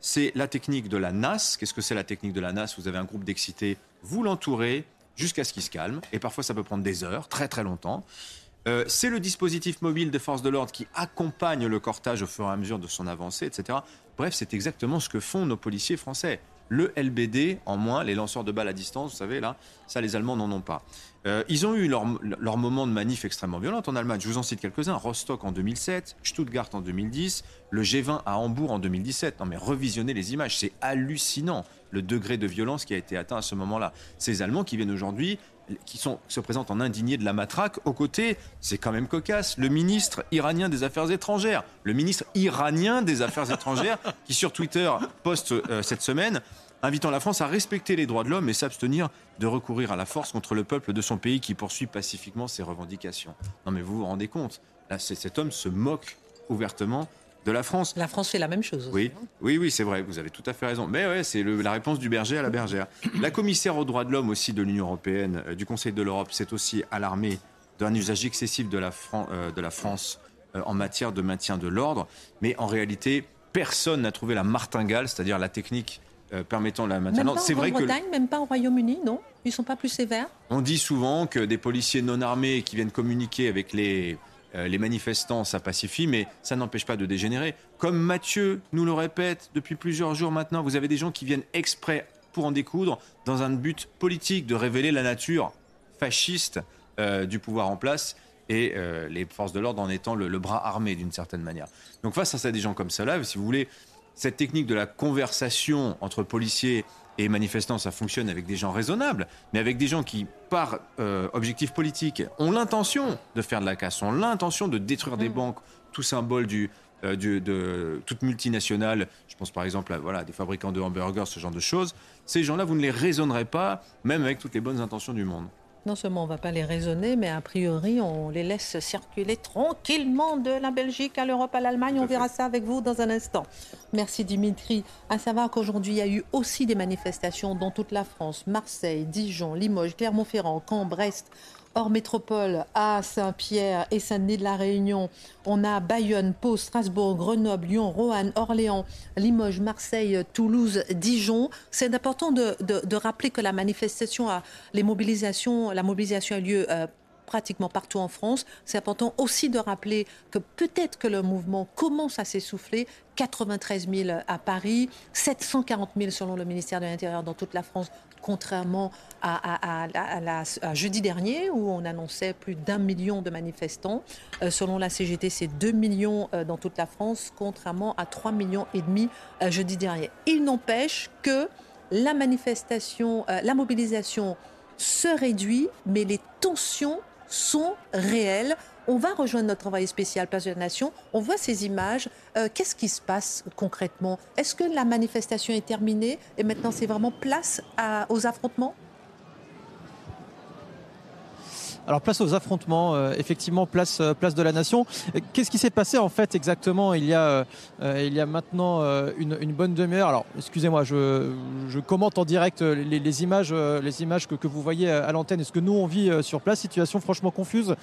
c'est la technique de la NAS. Qu'est-ce que c'est la technique de la NAS Vous avez un groupe d'excités, vous l'entourez jusqu'à ce qu'il se calme, et parfois ça peut prendre des heures, très très longtemps. Euh, c'est le dispositif mobile des forces de l'ordre qui accompagne le cortège au fur et à mesure de son avancée, etc. Bref, c'est exactement ce que font nos policiers français. Le LBD en moins, les lanceurs de balles à distance, vous savez, là, ça les Allemands n'en ont pas. Euh, ils ont eu leur, leur, moment de manif extrêmement violent en Allemagne. Je vous en cite quelques-uns. Rostock en 2007, Stuttgart en 2010, le G20 à Hambourg en 2017. Non mais revisionnez les images, c'est hallucinant le degré de violence qui a été atteint à ce moment-là. Ces Allemands qui viennent aujourd'hui qui sont, se présentent en indignés de la matraque, aux côtés, c'est quand même cocasse, le ministre iranien des Affaires étrangères. Le ministre iranien des Affaires étrangères, qui sur Twitter poste euh, cette semaine, invitant la France à respecter les droits de l'homme et s'abstenir de recourir à la force contre le peuple de son pays qui poursuit pacifiquement ses revendications. Non mais vous vous rendez compte, là, cet homme se moque ouvertement de la France. La France fait la même chose. Aussi, oui, oui, oui, c'est vrai. Vous avez tout à fait raison. Mais ouais, c'est la réponse du berger à la bergère. La commissaire aux droits de l'homme aussi de l'Union européenne, euh, du Conseil de l'Europe, s'est aussi alarmée d'un usage excessif de la, euh, de la France euh, en matière de maintien de l'ordre. Mais en réalité, personne n'a trouvé la martingale, c'est-à-dire la technique permettant la maintien de l'ordre. C'est vrai que même pas au Royaume-Uni, non? Ils sont pas plus sévères? On dit souvent que des policiers non armés qui viennent communiquer avec les les manifestants, ça pacifie, mais ça n'empêche pas de dégénérer. Comme Mathieu nous le répète depuis plusieurs jours maintenant, vous avez des gens qui viennent exprès pour en découdre dans un but politique de révéler la nature fasciste euh, du pouvoir en place et euh, les forces de l'ordre en étant le, le bras armé d'une certaine manière. Donc face à des gens comme cela, si vous voulez, cette technique de la conversation entre policiers et manifestants, ça fonctionne avec des gens raisonnables, mais avec des gens qui, par euh, objectif politique, ont l'intention de faire de la casse, ont l'intention de détruire des mm. banques, tout symbole du, euh, de toute multinationale. Je pense par exemple à voilà, des fabricants de hamburgers, ce genre de choses. Ces gens-là, vous ne les raisonnerez pas, même avec toutes les bonnes intentions du monde non seulement on ne va pas les raisonner, mais a priori, on les laisse circuler tranquillement de la Belgique à l'Europe, à l'Allemagne. On verra ça avec vous dans un instant. Merci Dimitri. À savoir qu'aujourd'hui, il y a eu aussi des manifestations dans toute la France. Marseille, Dijon, Limoges, Clermont-Ferrand, Caen, Brest, hors métropole, à Saint-Pierre et Saint-Denis de la Réunion, on a Bayonne, Pau, Strasbourg, Grenoble, Lyon, Roanne, Orléans, Limoges, Marseille, Toulouse, Dijon. C'est important de, rappeler que la manifestation, a, les mobilisations, la mobilisation a lieu euh, pratiquement partout en France. C'est important aussi de rappeler que peut-être que le mouvement commence à s'essouffler. 93 000 à Paris, 740 000 selon le ministère de l'Intérieur dans toute la France, contrairement à, jeudi dernier où on annonçait plus d'un million de manifestants. Euh, selon la CGT, c'est 2 millions euh, dans toute la France, contrairement à 3 millions et demi euh, jeudi dernier. Il n'empêche que la manifestation, la mobilisation se réduit, mais les tensions sont réelles. On va rejoindre notre envoyé spécial Place de la Nation. On voit ces images. Euh, qu'est-ce qui se passe concrètement? Est-ce que la manifestation est terminée et maintenant c'est vraiment place aux affrontements? Alors place aux affrontements, euh, effectivement place euh, place de la nation. Qu'est-ce qui s'est passé en fait exactement il y a euh, il y a maintenant une, bonne demi-heure? Alors excusez-moi, je, je, commente en direct les, images les images que, que, vous voyez à l'antenne. Est-ce que nous on vit sur place Situation franchement confuse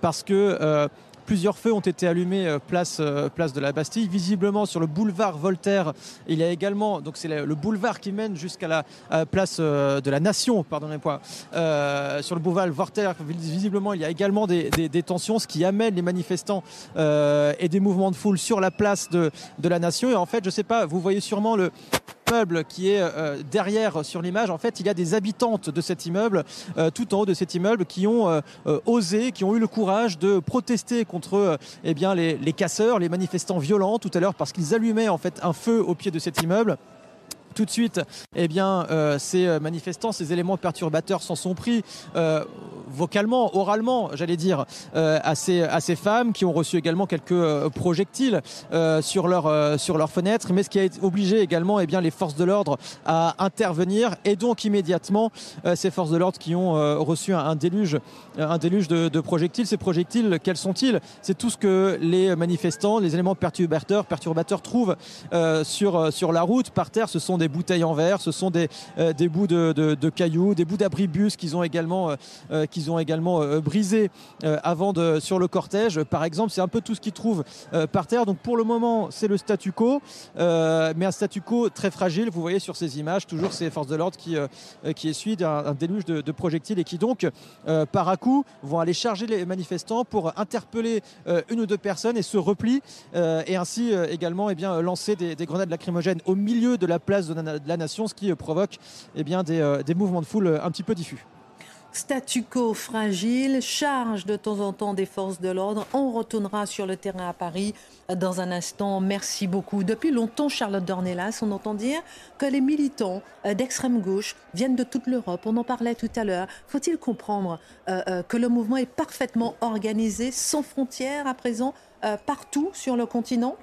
parce que Plusieurs feux ont été allumés euh, place, euh, place de la Bastille. Visiblement sur le boulevard Voltaire, il y a également, donc c'est le boulevard qui mène jusqu'à la place euh, de la Nation, pardonnez-moi. sur le boulevard Voltaire, visiblement, il y a également des, des, tensions, ce qui amène les manifestants et des mouvements de foule sur la place de, de la Nation. Et en fait, je sais pas, vous voyez sûrement le qui est euh, derrière sur l'image, en fait, il y a des habitantes de cet immeuble, euh, tout en haut de cet immeuble, qui ont euh, osé, qui ont eu le courage de protester contre eh bien, les, les casseurs, les manifestants violents tout à l'heure parce qu'ils allumaient en fait un feu au pied de cet immeuble. Tout de suite, eh bien, ces manifestants, ces éléments perturbateurs s'en sont pris vocalement, oralement, j'allais dire, à ces, à, ces, femmes qui ont reçu également quelques projectiles sur leur sur leurs fenêtres, mais ce qui a obligé également eh bien, les forces de l'ordre à intervenir et donc immédiatement ces forces de l'ordre qui ont reçu un, déluge, un déluge de, projectiles. Ces projectiles, quels sont-ils? C'est tout ce que les manifestants, les éléments perturbateurs, perturbateurs trouvent sur, sur la route. Par terre, ce sont des bouteilles en verre, ce sont des, des bouts de, de, cailloux, des bouts d'abribus qu'ils ont également, qu'ils ont également brisés avant de, sur le cortège. Par exemple, c'est un peu tout ce qu'ils trouvent par terre. Donc pour le moment, c'est le statu quo, mais un statu quo très fragile. Vous voyez sur ces images toujours ces forces de l'ordre qui, qui essuient un, déluge de, projectiles et qui donc, par à coup, vont aller charger les manifestants pour interpeller une ou deux personnes et se replient et ainsi également eh bien, lancer des, des, grenades lacrymogènes au milieu de la place de la, nation, ce qui provoque eh bien, des, des mouvements de foule un petit peu diffus statu quo fragile, charge de temps en temps des forces de l'ordre. On retournera sur le terrain à Paris dans un instant. Merci beaucoup. Depuis longtemps, Charlotte Dornelas, on entend dire que les militants euh, d'extrême gauche viennent de toute l'Europe. On en parlait tout à l'heure. Faut-il comprendre euh, euh, que le mouvement est parfaitement organisé, sans frontières à présent, partout sur le continent?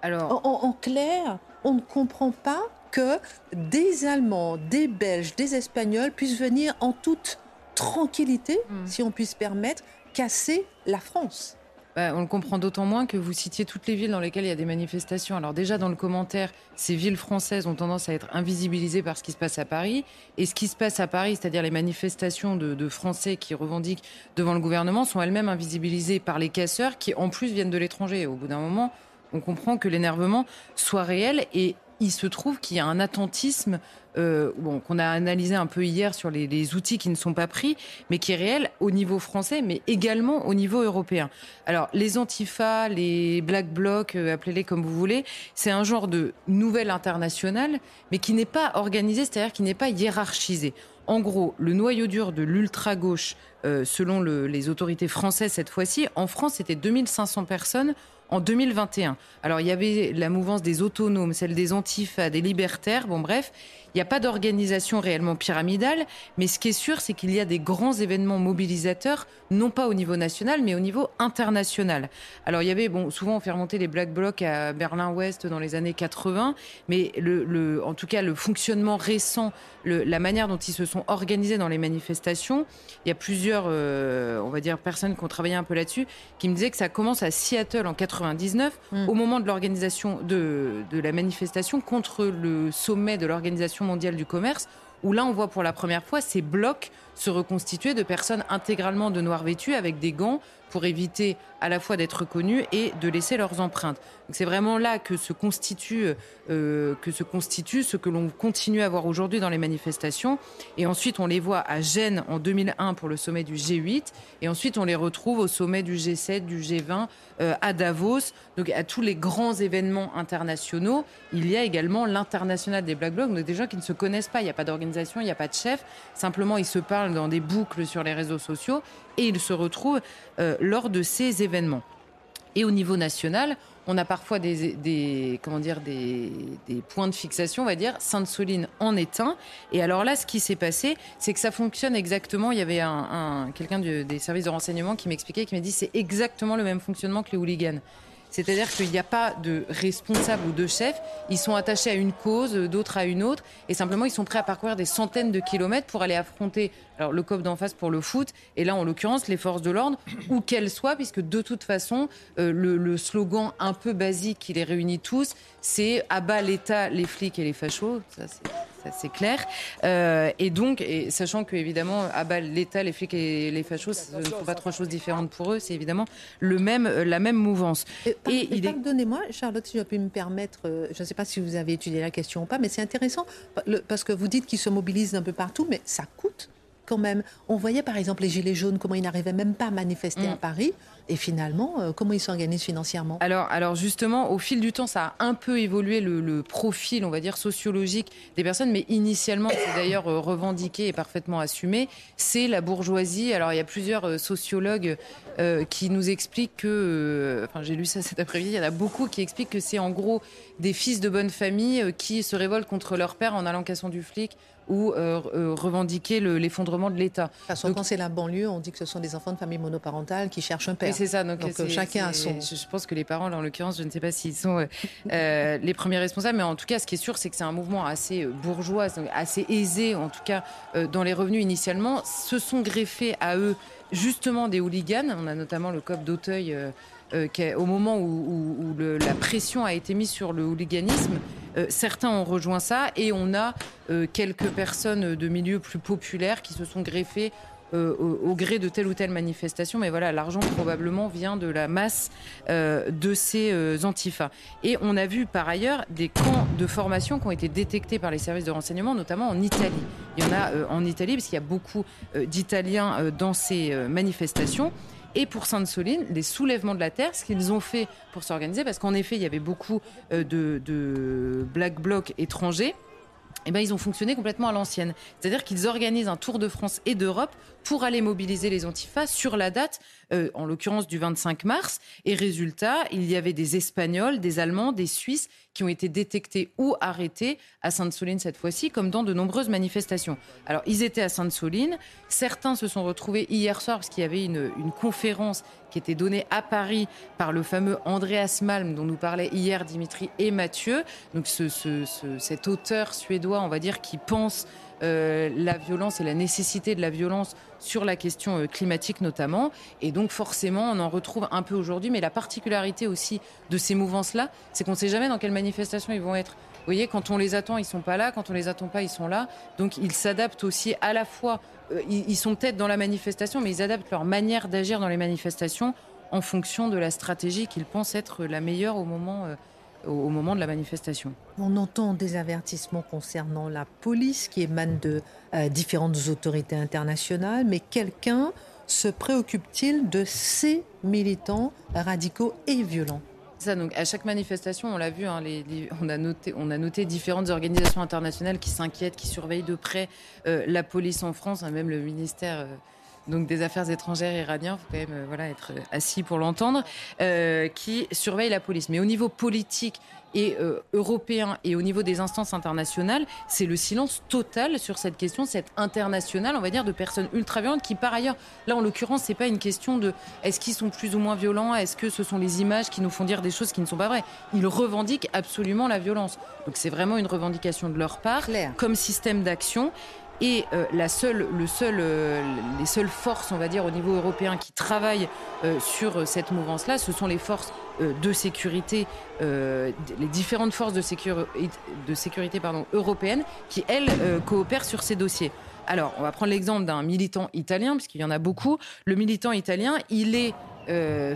Alors, en clair, on ne comprend pas que des Allemands, des Belges, des Espagnols puissent venir en toute tranquillité, mm. si on puisse permettre, casser la France. Bah, on le comprend d'autant moins que vous citiez toutes les villes dans lesquelles il y a des manifestations. Alors déjà dans le commentaire, ces villes françaises ont tendance à être invisibilisées par ce qui se passe à Paris. Et ce qui se passe à Paris, c'est-à-dire les manifestations de, de, Français qui revendiquent devant le gouvernement, sont elles-mêmes invisibilisées par les casseurs qui en plus viennent de l'étranger. Au bout d'un moment, on comprend que l'énervement soit réel et il se trouve qu'il y a un attentisme euh, qu'on a analysé un peu hier sur les, outils qui ne sont pas pris, mais qui est réel au niveau français, mais également au niveau européen. Alors, les antifas, les black blocs, euh, appelez-les comme vous voulez, c'est un genre de nouvelle internationale, mais qui n'est pas organisé, c'est-à-dire qui n'est pas hiérarchisé. En gros, le noyau dur de l'ultra-gauche, euh, selon les autorités françaises cette fois-ci, en France, c'était 2500 personnes en 2021. Alors il y avait la mouvance des autonomes, celle des antifas, des libertaires, bon bref, il n'y a pas d'organisation réellement pyramidale, mais ce qui est sûr, c'est qu'il y a des grands événements mobilisateurs, non pas au niveau national, mais au niveau international. Alors il y avait, bon, souvent on fait remonter les Black Blocs à Berlin-Ouest dans les années 80, mais le, en tout cas le fonctionnement récent, la manière dont ils se sont organisés dans les manifestations, il y a plusieurs, euh, on va dire, personnes qui ont travaillé un peu là-dessus, qui me disaient que ça commence à Seattle en 99, mm. au moment de l'organisation de, de la manifestation contre le sommet de l'organisation mondiale du commerce, où là on voit pour la première fois ces blocs se reconstituer de personnes intégralement de noir vêtues avec des gants pour éviter à la fois d'être reconnus et de laisser leurs empreintes. C'est vraiment là que se constitue, euh, que se constitue ce que l'on continue à voir aujourd'hui dans les manifestations. Et ensuite, on les voit à Gênes en 2001 pour le sommet du G8. Et ensuite, on les retrouve au sommet du G7, du G20, euh, à Davos. Donc, à tous les grands événements internationaux, il y a également l'international des Black Blocs. Donc, des gens qui ne se connaissent pas. Il n'y a pas d'organisation, il n'y a pas de chef. Simplement, ils se parlent dans des boucles sur les réseaux sociaux et ils se retrouvent euh, lors de ces événements. Et au niveau national, on a parfois des, comment dire, des, points de fixation, on va dire. Sainte-Soline en est un. Et alors là, ce qui s'est passé, c'est que ça fonctionne exactement. Il y avait un, quelqu'un des services de renseignement qui m'expliquait, qui m'a dit c'est exactement le même fonctionnement que les hooligans. C'est-à-dire qu'il n'y a pas de responsable ou de chef. Ils sont attachés à une cause, d'autres à une autre. Et simplement, ils sont prêts à parcourir des centaines de kilomètres pour aller affronter alors, le COP d'en face pour le foot. Et là, en l'occurrence, les forces de l'ordre, où qu'elles soient, puisque de toute façon, euh, le, slogan un peu basique qui les réunit tous, c'est abat l'État, les flics et les fachos. Ça, c'est c'est clair. Euh, et donc, et sachant que évidemment, à l'État, les flics et les fachos, ce ne sont pas trois choses différentes pour eux, c'est évidemment le même, euh, la même mouvance. Et, il pardonnez-moi, Charlotte, si je peux me permettre, euh, je ne sais pas si vous avez étudié la question ou pas, mais c'est intéressant parce que vous dites qu'ils se mobilisent un peu partout, mais ça coûte quand même. On voyait par exemple les Gilets jaunes, comment ils n'arrivaient même pas à manifester à mm. Paris. Et finalement, euh, comment ils s'organisent financièrement alors, alors justement, au fil du temps, ça a un peu évolué le, profil, on va dire, sociologique des personnes, mais initialement, c'est d'ailleurs euh, revendiqué et parfaitement assumé, c'est la bourgeoisie. Alors il y a plusieurs euh, sociologues qui nous expliquent que, enfin j'ai lu ça cet après-midi, il y en a beaucoup qui expliquent que c'est en gros des fils de bonne famille qui se révoltent contre leur père en allant cassant du flic ou euh, euh, revendiquer l'effondrement de l'État. Parce que quand c'est la banlieue, on dit que ce sont des enfants de familles monoparentales qui cherchent un père. C'est ça. Donc, euh, chacun a son. Je pense que les parents, en l'occurrence, je ne sais pas s'ils sont les premiers responsables, mais en tout cas, ce qui est sûr, c'est que c'est un mouvement assez bourgeois, assez aisé, en tout cas dans les revenus initialement. Se sont greffés à eux justement des hooligans. On a notamment le COP d'Auteuil euh, au moment où, la pression a été mise sur le hooliganisme, euh, certains ont rejoint ça et on a euh, quelques personnes de milieux plus populaires qui se sont greffées au, gré de telle ou telle manifestation. Mais voilà, l'argent probablement vient de la masse de ces antifas. Et on a vu par ailleurs des camps de formation qui ont été détectés par les services de renseignement, notamment en Italie. Il y en a en Italie parce qu'il y a beaucoup d'Italiens dans ces manifestations et pour Sainte-Soline, les soulèvements de la terre, ce qu'ils ont fait pour s'organiser, parce qu'en effet, il y avait beaucoup euh, de, black blocs étrangers. Eh ben, ils ont fonctionné complètement à l'ancienne. C'est-à-dire qu'ils organisent un tour de France et d'Europe pour aller mobiliser les antifas sur la date, euh, en l'occurrence du 25 mars. Et résultat, il y avait des Espagnols, des Allemands, des Suisses qui ont été détectés ou arrêtés à Sainte-Soline cette fois-ci, comme dans de nombreuses manifestations. Alors, ils étaient à Sainte-Soline. Certains se sont retrouvés hier soir parce qu'il y avait une, conférence qui était donnée à Paris par le fameux Andreas Malm dont nous parlaient hier Dimitri et Mathieu. Donc, cet auteur suédois, on va dire, qui pense euh, la violence et la nécessité de la violence sur la question euh, climatique notamment. Et donc forcément, on en retrouve un peu aujourd'hui. Mais la particularité aussi de ces mouvances-là, c'est qu'on ne sait jamais dans quelle manifestation ils vont être. Vous voyez, quand on les attend, ils sont pas là. Quand on les attend pas, ils sont là. Donc ils s'adaptent aussi à la fois. Euh, ils sont peut-être dans la manifestation, mais ils adaptent leur manière d'agir dans les manifestations en fonction de la stratégie qu'ils pensent être la meilleure au moment au, moment de la manifestation. On entend des avertissements concernant la police qui émanent de euh, différentes autorités internationales, mais quelqu'un se préoccupe-t-il de ces militants radicaux et violents? Ça, donc à chaque manifestation, on l'a vu, hein, on, a noté, on a noté différentes organisations internationales qui s'inquiètent, qui surveillent de près euh, la police en France, hein, même le ministère euh, donc des Affaires étrangères iranien, faut quand même euh, voilà être assis pour l'entendre, euh, qui surveille la police. Mais au niveau politique et euh, européen et au niveau des instances internationales, c'est le silence total sur cette question, cette internationale, on va dire, de personnes ultra violentes qui, par ailleurs, là en l'occurrence, c'est pas une question de est-ce qu'ils sont plus ou moins violents, est-ce que ce sont les images qui nous font dire des choses qui ne sont pas vraies. Ils revendiquent absolument la violence. Donc c'est vraiment une revendication de leur part, comme système d'action. Et euh, la seule, le euh, les seules forces, on va dire, au niveau européen qui travaillent euh, sur cette mouvance-là, ce sont les forces de sécurité, les différentes forces de, de sécurité pardon, européennes qui, elles, coopèrent sur ces dossiers. Alors, on va prendre l'exemple d'un militant italien, puisqu'il y en a beaucoup. Le militant italien, il est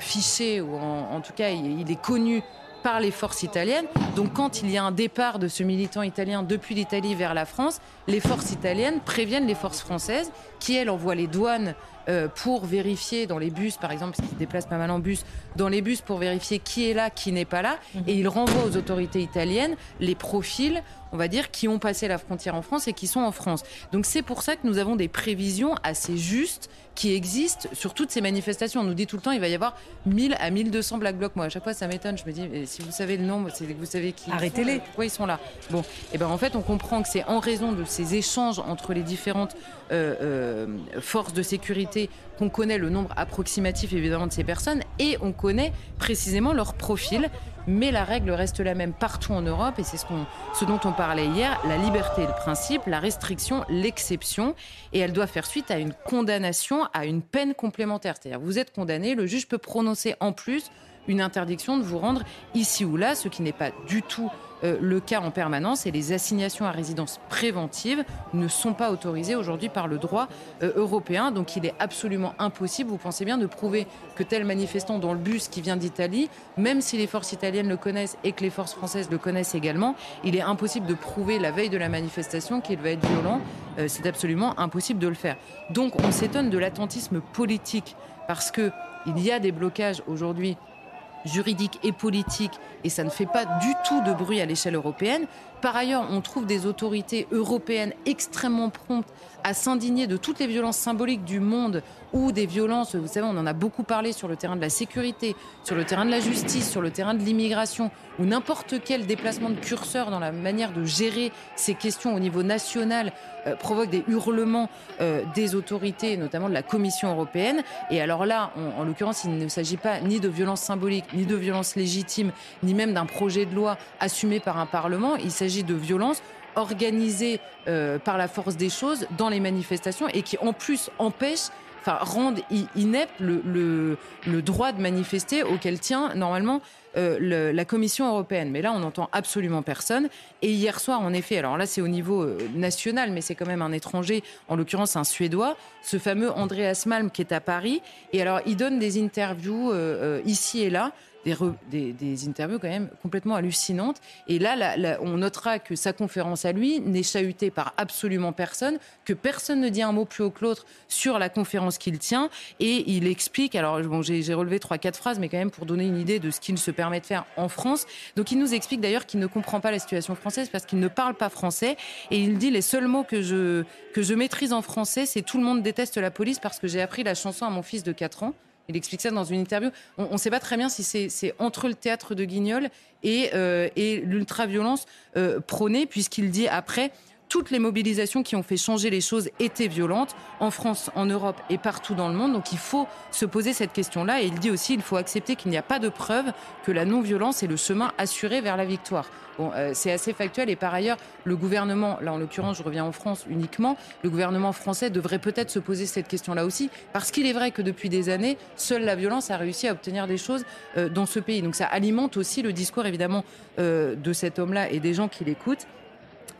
fiché, ou en, tout cas, il est connu par les forces italiennes. Donc quand il y a un départ de ce militant italien depuis l'Italie vers la France, les forces italiennes préviennent les forces françaises qui, elles, envoient les douanes euh, pour vérifier dans les bus, par exemple, parce qu'ils se déplacent pas mal en bus, dans les bus pour vérifier qui est là, qui n'est pas là. Mhm. Et ils renvoient aux autorités italiennes les profils on va dire, qui ont passé la frontière en France et qui sont en France. Donc c'est pour ça que nous avons des prévisions assez justes qui existent sur toutes ces manifestations. On nous dit tout le temps il va y avoir 1000 à 1200 Black Blocs. Moi, à chaque fois, ça m'étonne. Je me dis, si vous savez le nombre, c'est que vous savez qui. Arrêtez-les. Pourquoi ils sont là Bon, et eh ben en fait, on comprend que c'est en raison de ces échanges entre les différentes euh, euh, forces de sécurité qu'on connaît le nombre approximatif évidemment de ces personnes et on connaît précisément leur profil mais la règle reste la même partout en Europe et c'est ce, ce dont on parlait hier, la liberté est le principe, la restriction l'exception et elle doit faire suite à une condamnation à une peine complémentaire. C'est-à-dire vous êtes condamné, le juge peut prononcer en plus une interdiction de vous rendre ici ou là, ce qui n'est pas du tout euh, le cas en permanence et les assignations à résidence préventive ne sont pas autorisées aujourd'hui par le droit euh, européen. Donc il est absolument impossible, vous pensez bien, de prouver que tel manifestant dans le bus qui vient d'Italie, même si les forces italiennes le connaissent et que les forces françaises le connaissent également, il est impossible de prouver la veille de la manifestation qu'il va être violent. Euh, c'est absolument impossible de le faire. Donc on s'étonne de l'attentisme politique parce que il y a des blocages aujourd'hui juridiques et politiques et ça ne fait pas du tout de bruit à l'échelle européenne. Par ailleurs, on trouve des autorités européennes extrêmement promptes à s'indigner de toutes les violences symboliques du monde ou des violences, vous savez, on en a beaucoup parlé sur le terrain de la sécurité, sur le terrain de la justice, sur le terrain de l'immigration, ou n'importe quel déplacement de curseur dans la manière de gérer ces questions au niveau national euh, provoque des hurlements euh, des autorités, notamment de la Commission européenne. Et alors là, en l'occurrence, il ne s'agit pas ni de violences symboliques, ni de violences légitimes, ni même d'un projet de loi assumé par un Parlement. De violences organisées euh, par la force des choses dans les manifestations et qui en plus empêchent enfin, rendent inepte le, le, droit de manifester auquel tient normalement euh, la Commission européenne. Mais là, on n'entend absolument personne. Et hier soir, en effet, alors là, c'est au niveau euh, national, mais c'est quand même un étranger, en l'occurrence un Suédois, ce fameux Andreas Malm qui est à Paris. Et alors, il donne des interviews ici et là des, interviews quand même complètement hallucinantes. Et là, on notera que sa conférence à lui n'est chahutée par absolument personne, que personne ne dit un mot plus haut que l'autre sur la conférence qu'il tient. Et il explique, alors bon, j'ai relevé trois, quatre phrases, mais quand même pour donner une idée de ce qu'il se permet de faire en France. Donc il nous explique d'ailleurs qu'il ne comprend pas la situation française parce qu'il ne parle pas français. Et il dit les seuls mots que je, que je maîtrise en français, c'est tout le monde déteste la police parce que j'ai appris la chanson à mon fils de 4 ans. Il explique ça dans une interview. On ne sait pas très bien si c'est entre le théâtre de Guignol et, euh, et l'ultra-violence euh, prônée, puisqu'il dit après toutes les mobilisations qui ont fait changer les choses étaient violentes, en France, en Europe et partout dans le monde. Donc il faut se poser cette question-là. Et il dit aussi qu'il faut accepter qu'il n'y a pas de preuve que la non-violence est le chemin assuré vers la victoire. Bon, euh, c'est assez factuel. Et par ailleurs, le gouvernement, là en l'occurrence, je reviens en France uniquement, le gouvernement français devrait peut-être se poser cette question-là aussi, parce qu'il est vrai que depuis des années, seule la violence a réussi à obtenir des choses euh, dans ce pays. Donc ça alimente aussi le discours évidemment euh, de cet homme-là et des gens qui l'écoutent.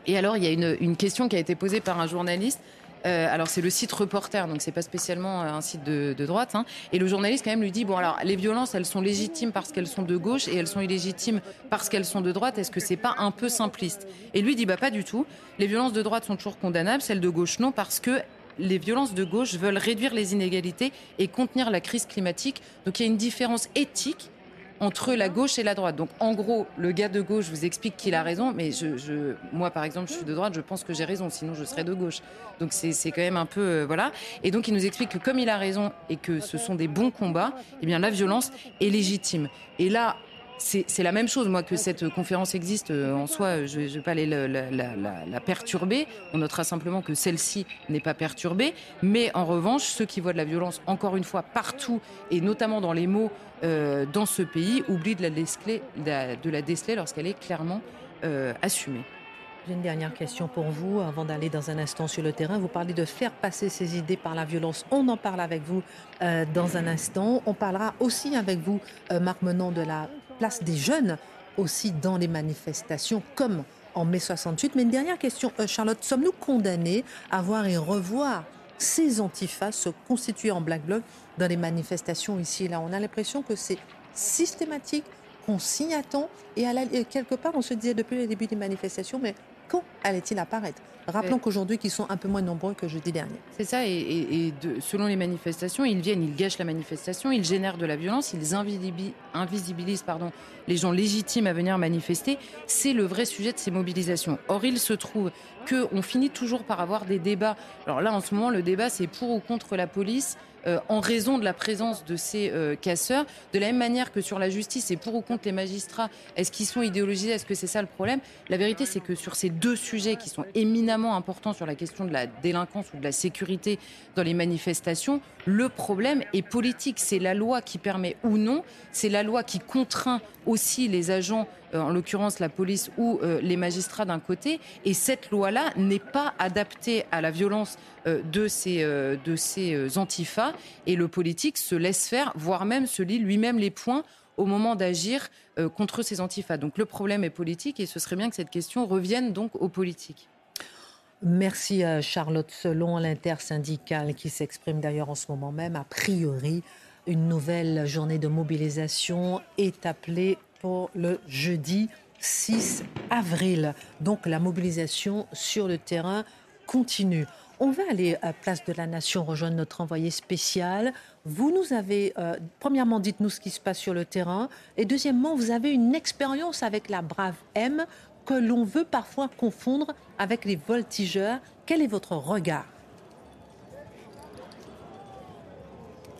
Et alors, il y a une, question qui a été posée par un journaliste. Euh, alors c'est le site Reporter, donc c'est pas spécialement euh, un site de, de droite. Hein. Et le journaliste quand même lui dit bon alors les violences elles sont légitimes parce qu'elles sont de gauche et elles sont illégitimes parce qu'elles sont de droite. Est-ce que c'est pas un peu simpliste? Et lui dit bah pas du tout. Les violences de droite sont toujours condamnables, celles de gauche non parce que les violences de gauche veulent réduire les inégalités et contenir la crise climatique. Donc il y a une différence éthique entre la gauche et la droite. Donc en gros, le gars de gauche vous explique qu'il a raison, mais je, moi par exemple, je suis de droite, je pense que j'ai raison, sinon je serais de gauche. Donc c'est quand même un peu euh, voilà. Et donc il nous explique que comme il a raison et que ce sont des bons combats, eh bien la violence est légitime. Et là, c'est la même chose, moi, que cette conférence existe euh, en soi. Je ne vais pas aller la, perturber. On notera simplement que celle-ci n'est pas perturbée. Mais en revanche, ceux qui voient de la violence, encore une fois, partout, et notamment dans les mots euh, dans ce pays, oublient de la déceler, de la lorsqu'elle est clairement euh, assumée. J'ai une dernière question pour vous avant d'aller dans un instant sur le terrain. Vous parlez de faire passer ces idées par la violence. On en parle avec vous dans un instant. On parlera aussi avec vous, Marc Menon, de la place des jeunes aussi dans les manifestations, comme en mai 68. Mais une dernière question, euh, Charlotte, sommes-nous condamnés à voir et revoir ces antifas se constituer en black bloc dans les manifestations ici et là? On a l'impression que c'est systématique, qu'on s'y attend, et, et quelque part, on se disait depuis le début des manifestations, mais quand allait-il apparaître? Rappelons qu'aujourd'hui, qu'ils sont un peu moins nombreux que jeudi dernier. C'est ça, et, selon les manifestations, ils viennent, ils gâchent la manifestation, ils génèrent de la violence, ils invisibilisent, pardon, les gens légitimes à venir manifester. C'est le vrai sujet de ces mobilisations. Or, il se trouve qu'on finit toujours par avoir des débats. Alors là, en ce moment, le débat, c'est pour ou contre la police. Euh, en raison de la présence de ces euh, casseurs. De la même manière que sur la justice et pour ou contre les magistrats, est-ce qu'ils sont idéologisés Est-ce que c'est ça le problème? La vérité, c'est que sur ces deux sujets qui sont éminemment importants sur la question de la délinquance ou de la sécurité dans les manifestations, le problème est politique. C'est la loi qui permet ou non, c'est la loi qui contraint aussi les agents euh, en l'occurrence la police ou euh, les magistrats d'un côté. Et cette loi-là n'est pas adaptée à la violence euh, de ces, de ces antifas. Et le politique se laisse faire, voire même se lit lui-même les points au moment d'agir contre ces antifas. Donc le problème est politique et ce serait bien que cette question revienne donc aux politiques. Merci à Charlotte. Selon l'intersyndicale qui s'exprime d'ailleurs en ce moment même, a priori, une nouvelle journée de mobilisation est appelée pour le jeudi 6 avril. Donc la mobilisation sur le terrain continue. On va aller à Place de la Nation rejoindre notre envoyé spécial. Vous nous avez, euh, premièrement, dites-nous ce qui se passe sur le terrain. Et deuxièmement, vous avez une expérience avec la Brave M que l'on veut parfois confondre avec les voltigeurs. Quel est votre regard?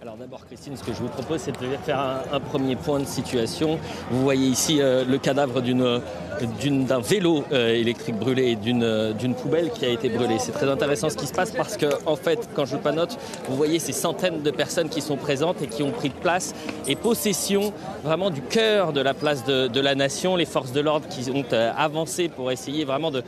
Alors d'abord, Christine, ce que je vous propose, c'est de faire un, premier point de situation. Vous voyez ici euh, le cadavre d'un vélo euh, électrique brûlé et d'une poubelle qui a été brûlée. C'est très intéressant ce qui se passe parce que, en fait, quand je panote, vous voyez ces centaines de personnes qui sont présentes et qui ont pris place et possession vraiment du cœur de la place de, la nation, les forces de l'ordre qui ont euh, avancé pour essayer vraiment de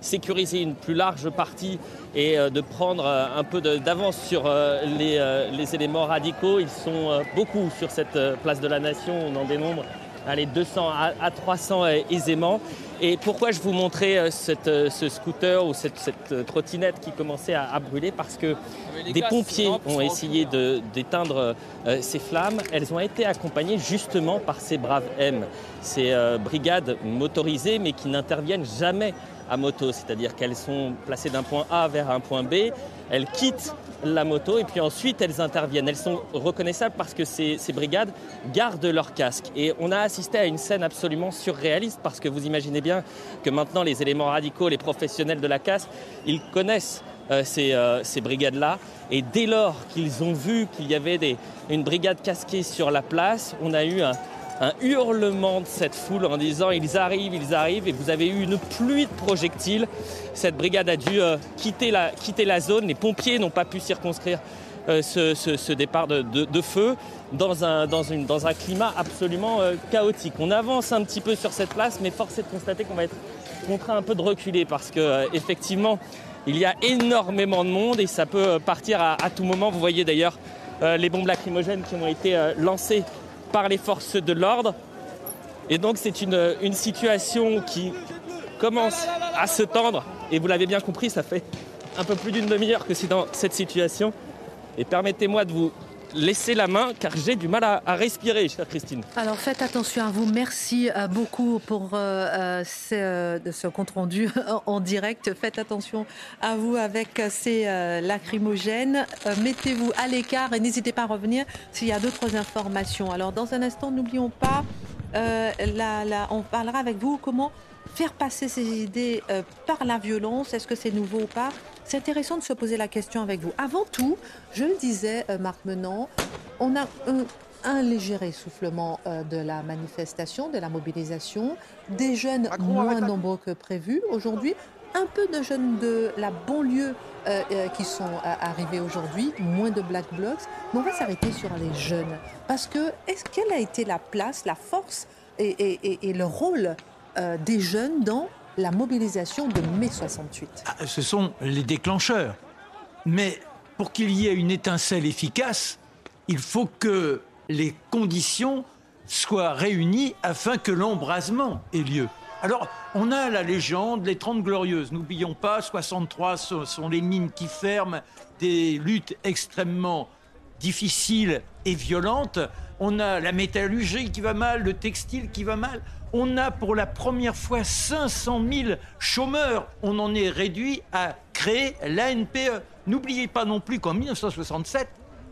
sécuriser une plus large partie et euh, de prendre euh, un peu d'avance sur euh, les, éléments radicaux. Ils sont beaucoup sur cette place de la Nation, on en dénombre allez, 200 à, 300 aisément. Et pourquoi je vous montrais ce scooter ou cette, trottinette qui commençait à, brûler? Parce que des pompiers ont essayé d'éteindre ces flammes. Elles ont été accompagnées justement par ces braves M, ces brigades motorisées mais qui n'interviennent jamais à moto, c'est-à-dire qu'elles sont placées d'un point A vers un point B, elles quittent la moto et puis ensuite elles interviennent. Elles sont reconnaissables parce que ces, brigades gardent leur casque. Et on a assisté à une scène absolument surréaliste parce que vous imaginez bien que maintenant les éléments radicaux, les professionnels de la casse, ils connaissent euh, euh, ces, brigades-là. Et dès lors qu'ils ont vu qu'il y avait des, une brigade casquée sur la place, on a eu un, un hurlement de cette foule en disant ils arrivent, ils arrivent, et vous avez eu une pluie de projectiles. Cette brigade a dû euh, quitter, la, zone, les pompiers n'ont pas pu circonscrire euh, ce, départ de, feu dans un, climat absolument euh, chaotique. On avance un petit peu sur cette place, mais force est de constater qu'on va être contraint un peu de reculer parce que effectivement il y a énormément de monde et ça peut partir à tout moment. Vous voyez d'ailleurs les bombes lacrymogènes qui ont été lancées par les forces de l'ordre. Et donc c'est une, une situation qui commence à se tendre. Et vous l'avez bien compris, ça fait un peu plus d'une demi-heure que c'est dans cette situation. Et permettez-moi de vous laisser la main car j'ai du mal à, respirer, chère Christine. Alors faites attention à vous. Merci euh, beaucoup pour euh, euh, ce, compte rendu en direct. Faites attention à vous avec ces lacrymogènes. Mettez-vous à l'écart et n'hésitez pas à revenir s'il y a d'autres informations. Alors dans un instant, n'oublions pas, on parlera avec vous comment faire passer ces idées par la violence. Est-ce que c'est nouveau ou pas? C'est intéressant de se poser la question avec vous. Avant tout, je le disais, euh, Marc Menant, on a un, léger essoufflement euh, de la manifestation, de la mobilisation, des jeunes moins nombreux que prévu aujourd'hui, un peu de jeunes de la banlieue euh, qui sont arrivés aujourd'hui, moins de black blocs, mais on va s'arrêter sur les jeunes. Parce que, est-ce quelle a été la place, la force et, le rôle des jeunes dans la mobilisation de mai 68 ah, Ce sont les déclencheurs. Mais pour qu'il y ait une étincelle efficace, il faut que les conditions soient réunies afin que l'embrasement ait lieu. Alors, on a la légende, les 30 glorieuses. N'oublions pas, 63 sont les mines qui ferment, des luttes extrêmement difficiles et violentes. On a la métallurgie qui va mal, le textile qui va mal on a pour la première fois 500 000 chômeurs. On en est réduit à créer l'ANPE. N'oubliez pas non plus qu'en 1967,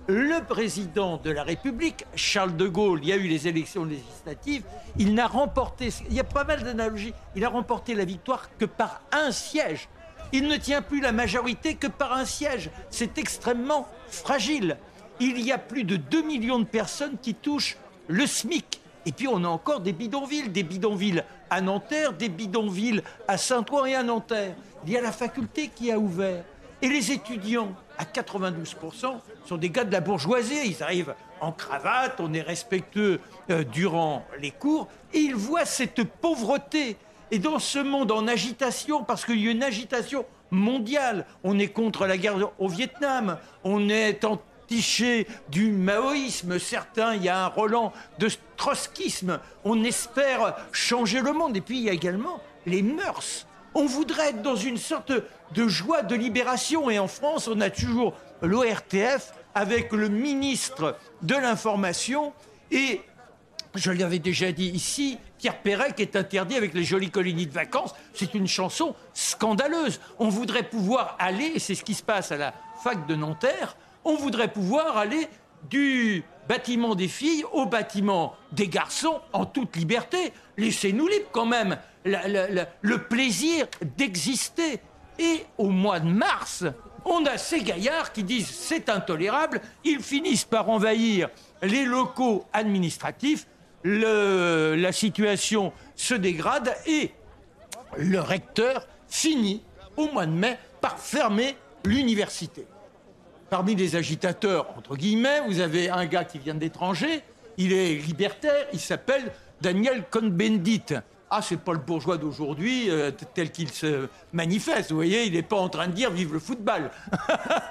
le président de la République, Charles de Gaulle, il y a eu les élections législatives, il n'a remporté, il y a pas mal d'analogies, il a remporté la victoire que par un siège. Il ne tient plus la majorité que par un siège. C'est extrêmement fragile. Il y a plus de 2 millions de personnes qui touchent le SMIC. Et puis on a encore des bidonvilles, des bidonvilles à Nanterre, des bidonvilles à Saint-Ouen et à Nanterre. Il y a la faculté qui a ouvert. Et les étudiants, à 92%, sont des gars de la bourgeoisie. Ils arrivent en cravate, on est respectueux euh, durant les cours, et ils voient cette pauvreté. Et dans ce monde en agitation, parce qu'il y a une agitation mondiale, on est contre la guerre au Vietnam, on est en du maoïsme, certains, il y a un Roland de trotskisme. On espère changer le monde. Et puis il y a également les mœurs. On voudrait être dans une sorte de joie de libération. Et en France, on a toujours l'ORTF avec le ministre de l'Information et je l'avais déjà dit ici, Pierre Perec est interdit avec les jolies colonies de vacances. C'est une chanson scandaleuse. On voudrait pouvoir aller, c'est ce qui se passe à la fac de Nanterre, on voudrait pouvoir aller du bâtiment des filles au bâtiment des garçons en toute liberté. Laissez-nous libres quand même le plaisir d'exister. Et au mois de mars, on a ces gaillards qui disent c'est intolérable, ils finissent par envahir les locaux administratifs, la situation se dégrade et le recteur finit au mois de mai par fermer l'université. Parmi les agitateurs, entre guillemets, vous avez un gars qui vient d'étranger, il est libertaire, il s'appelle Daniel Cohn-Bendit. Ah, c'est pas le bourgeois d'aujourd'hui euh, tel qu'il se manifeste. Vous voyez, il n'est pas en train de dire vive le football.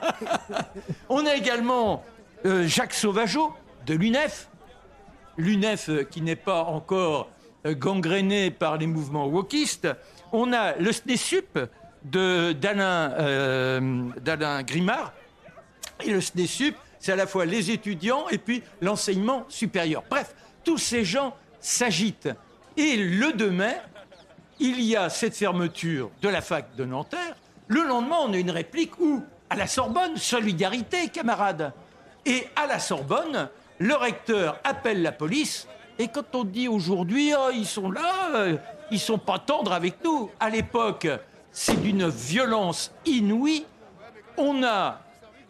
On a également euh, Jacques Sauvageau de l'UNEF. L'UNEF euh, qui n'est pas encore gangréné par les mouvements wokistes. On a le SNESUP d'Alain Grimard. Et le SNESUP, c'est à la fois les étudiants et puis l'enseignement supérieur. Bref, tous ces gens s'agitent. Et le 2 mai, il y a cette fermeture de la fac de Nanterre. Le lendemain, on a une réplique où, à la Sorbonne, solidarité, camarades. Et à la Sorbonne, le recteur appelle la police. Et quand on dit aujourd'hui, oh, ils sont là, euh, ils sont pas tendres avec nous. À l'époque, c'est d'une violence inouïe. On a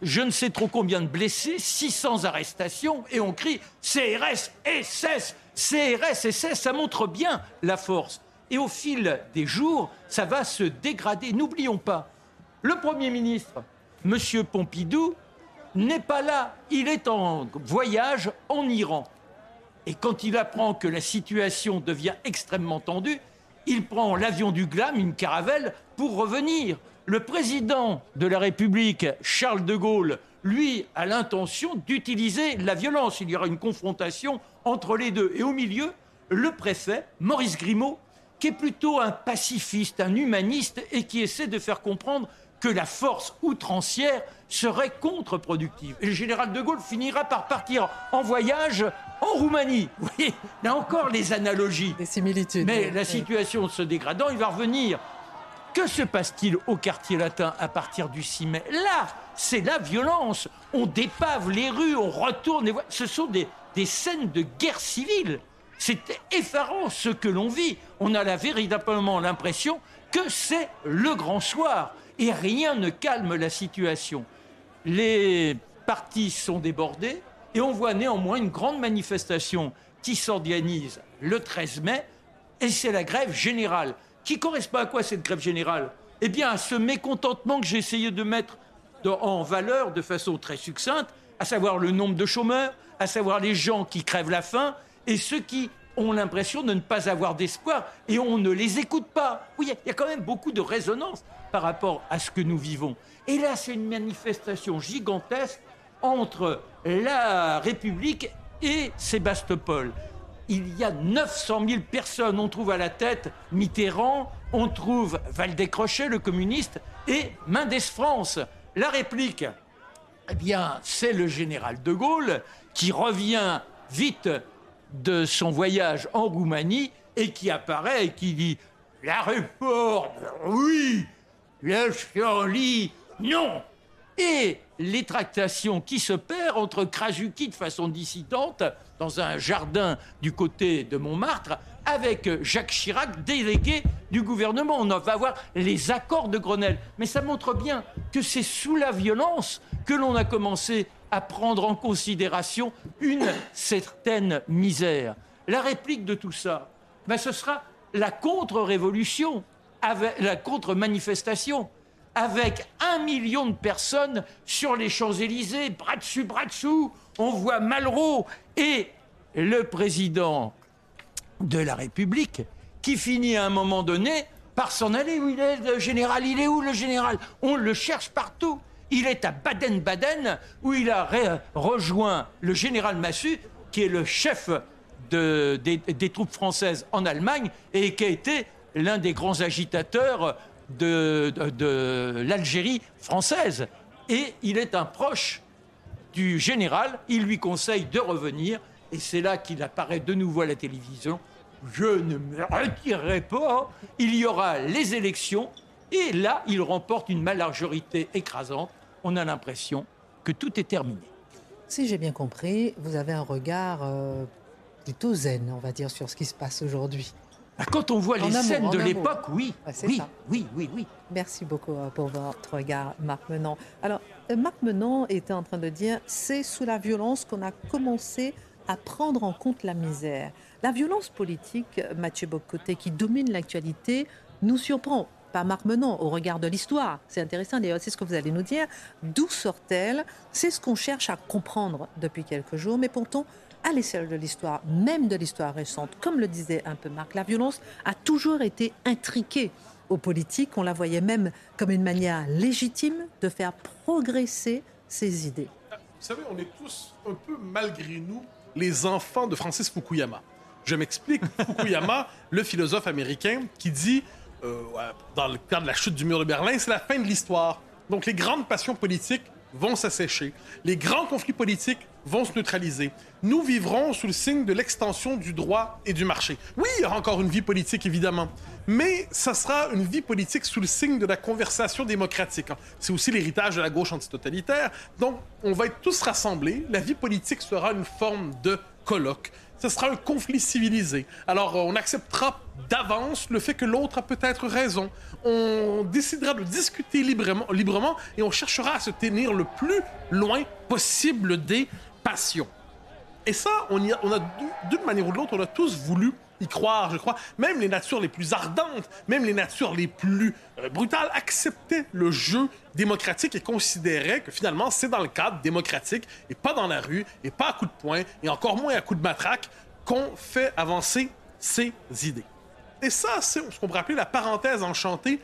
je ne sais trop combien de blessés, 600 arrestations, et on crie CRS, SS, CRS, SS, ça montre bien la force. Et au fil des jours, ça va se dégrader. N'oublions pas, le Premier ministre, M. Pompidou, n'est pas là. Il est en voyage en Iran. Et quand il apprend que la situation devient extrêmement tendue, il prend l'avion du Glam, une caravelle, pour revenir. Le président de la République, Charles de Gaulle, lui, a l'intention d'utiliser la violence. Il y aura une confrontation entre les deux. Et au milieu, le préfet, Maurice Grimaud, qui est plutôt un pacifiste, un humaniste, et qui essaie de faire comprendre que la force outrancière serait contre-productive. Et le général de Gaulle finira par partir en voyage en Roumanie. Vous voyez, là encore les analogies. Des similitudes. Mais la situation se dégradant, il va revenir. Que se passe-t-il au quartier latin à partir du 6 mai? Là, c'est la violence. On dépave les rues, on retourne. Ce sont des, scènes de guerre civile. C'est effarant ce que l'on vit. On a véritablement l'impression que c'est le grand soir. Et rien ne calme la situation. Les partis sont débordés et on voit néanmoins une grande manifestation qui s'organise le 13 mai et c'est la grève générale. Qui correspond à quoi cette grève générale Eh bien à ce mécontentement que j'ai essayé de mettre en valeur de façon très succincte, à savoir le nombre de chômeurs, à savoir les gens qui crèvent la faim et ceux qui ont l'impression de ne pas avoir d'espoir et on ne les écoute pas. Oui, il y a quand même beaucoup de résonance par rapport à ce que nous vivons. Et là, c'est une manifestation gigantesque entre la République et Sébastopol. Il y a 900 000 personnes. On trouve à la tête Mitterrand, on trouve Valdécrochet, le communiste, et Mendes France. La réplique, eh bien, c'est le général de Gaulle qui revient vite de son voyage en Roumanie et qui apparaît et qui dit La réforme, oui La Charlie, non Et les tractations qui se perdent entre Krasuki de façon dissidente dans un jardin du côté de Montmartre avec Jacques Chirac, délégué du gouvernement. On va voir les accords de Grenelle. Mais ça montre bien que c'est sous la violence que l'on a commencé à prendre en considération une certaine misère. La réplique de tout ça, ben ce sera la contre-révolution, la contre-manifestation, avec un million de personnes sur les Champs-Élysées, bras dessus, bras dessous. On voit Malraux et le président de la République qui finit à un moment donné par s'en aller. Où il est, le général? Il est où, le général? On le cherche partout. Il est à Baden-Baden, où il a rejoint le général Massu, qui est le chef des, troupes françaises en Allemagne et qui a été l'un des grands agitateurs de, de l'Algérie française. Et il est un proche du général. Il lui conseille de revenir et c'est là qu'il apparaît de nouveau à la télévision, je ne me retirerai pas, il y aura les élections, et là, il remporte une majorité écrasante. On a l'impression que tout est terminé. Si j'ai bien compris, vous avez un regard euh, plutôt zen, on va dire, sur ce qui se passe aujourd'hui. Bah, quand on voit En les amour, scènes de l'époque, oui, Ouais, oui, ça. oui, oui, oui. Merci beaucoup euh, pour votre regard, Marc Menon. Alors, euh, Marc Menon était en train de dire c'est sous la violence qu'on a commencé à prendre en compte la misère. La violence politique, Mathieu Bocoté, qui domine l'actualité, nous surprend. Pas Marc Menon, au regard de l'histoire. C'est intéressant, d'ailleurs, c'est ce que vous allez nous dire. D'où sort-elle? C'est ce qu'on cherche à comprendre depuis quelques jours, mais pourtant, à l'échelle de l'histoire, même de l'histoire récente, comme le disait un peu Marc, la violence a toujours été intriquée aux politiques. On la voyait même comme une manière légitime de faire progresser ses idées. Vous savez, on est tous un peu, malgré nous, les enfants de Francis Fukuyama. Je m'explique. Fukuyama, le philosophe américain, qui dit, euh, dans le cadre de la chute du mur de Berlin, c'est la fin de l'histoire. Donc les grandes passions politiques vont s'assécher. Les grands conflits politiques vont se neutraliser. Nous vivrons sous le signe de l'extension du droit et du marché. Oui, il y aura encore une vie politique, évidemment, mais ça sera une vie politique sous le signe de la conversation démocratique. hein. C'est aussi l'héritage de la gauche antitotalitaire. Donc, on va être tous rassemblés. La vie politique sera une forme de colloque. Ce sera un conflit civilisé. Alors, euh, on acceptera d'avance le fait que l'autre a peut-être raison. On décidera de discuter librement, librement et on cherchera à se tenir le plus loin possible des passions. Et ça, on, a, d'une- manière ou de l'autre, on a tous voulu y croire, je crois. Même les natures les plus ardentes, même les natures les plus euh, brutales acceptaient le jeu démocratique et considéraient que finalement, c'est dans le cadre démocratique et pas dans la rue et pas à coups de poing et encore moins à coups de matraque qu'on fait avancer ses idées. Et ça, c'est ce qu'on pourrait appeler la parenthèse enchantée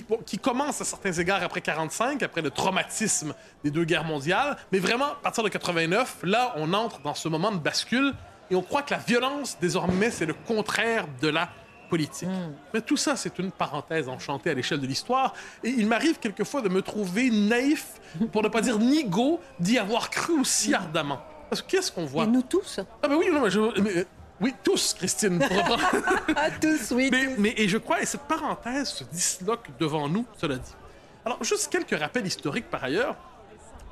qui, qui commence à certains égards après 45, après le traumatisme des deux guerres mondiales. Mais vraiment, à partir de 89, là, on entre dans ce moment de bascule et on croit que la violence, désormais, c'est le contraire de la politique. Mais tout ça, c'est une parenthèse enchantée à l'échelle de l'histoire. Et il m'arrive quelquefois de me trouver naïf, pour ne pas dire nigo, d'y avoir cru aussi ardemment. Parce que qu'est-ce qu'on voit? Et nous tous Ah ben oui, non, mais je- mais, oui, tous, Christine. Ah, tous, oui. Mais, mais- et je crois, et cette parenthèse se disloque devant nous, cela dit. Alors, juste quelques rappels historiques par ailleurs.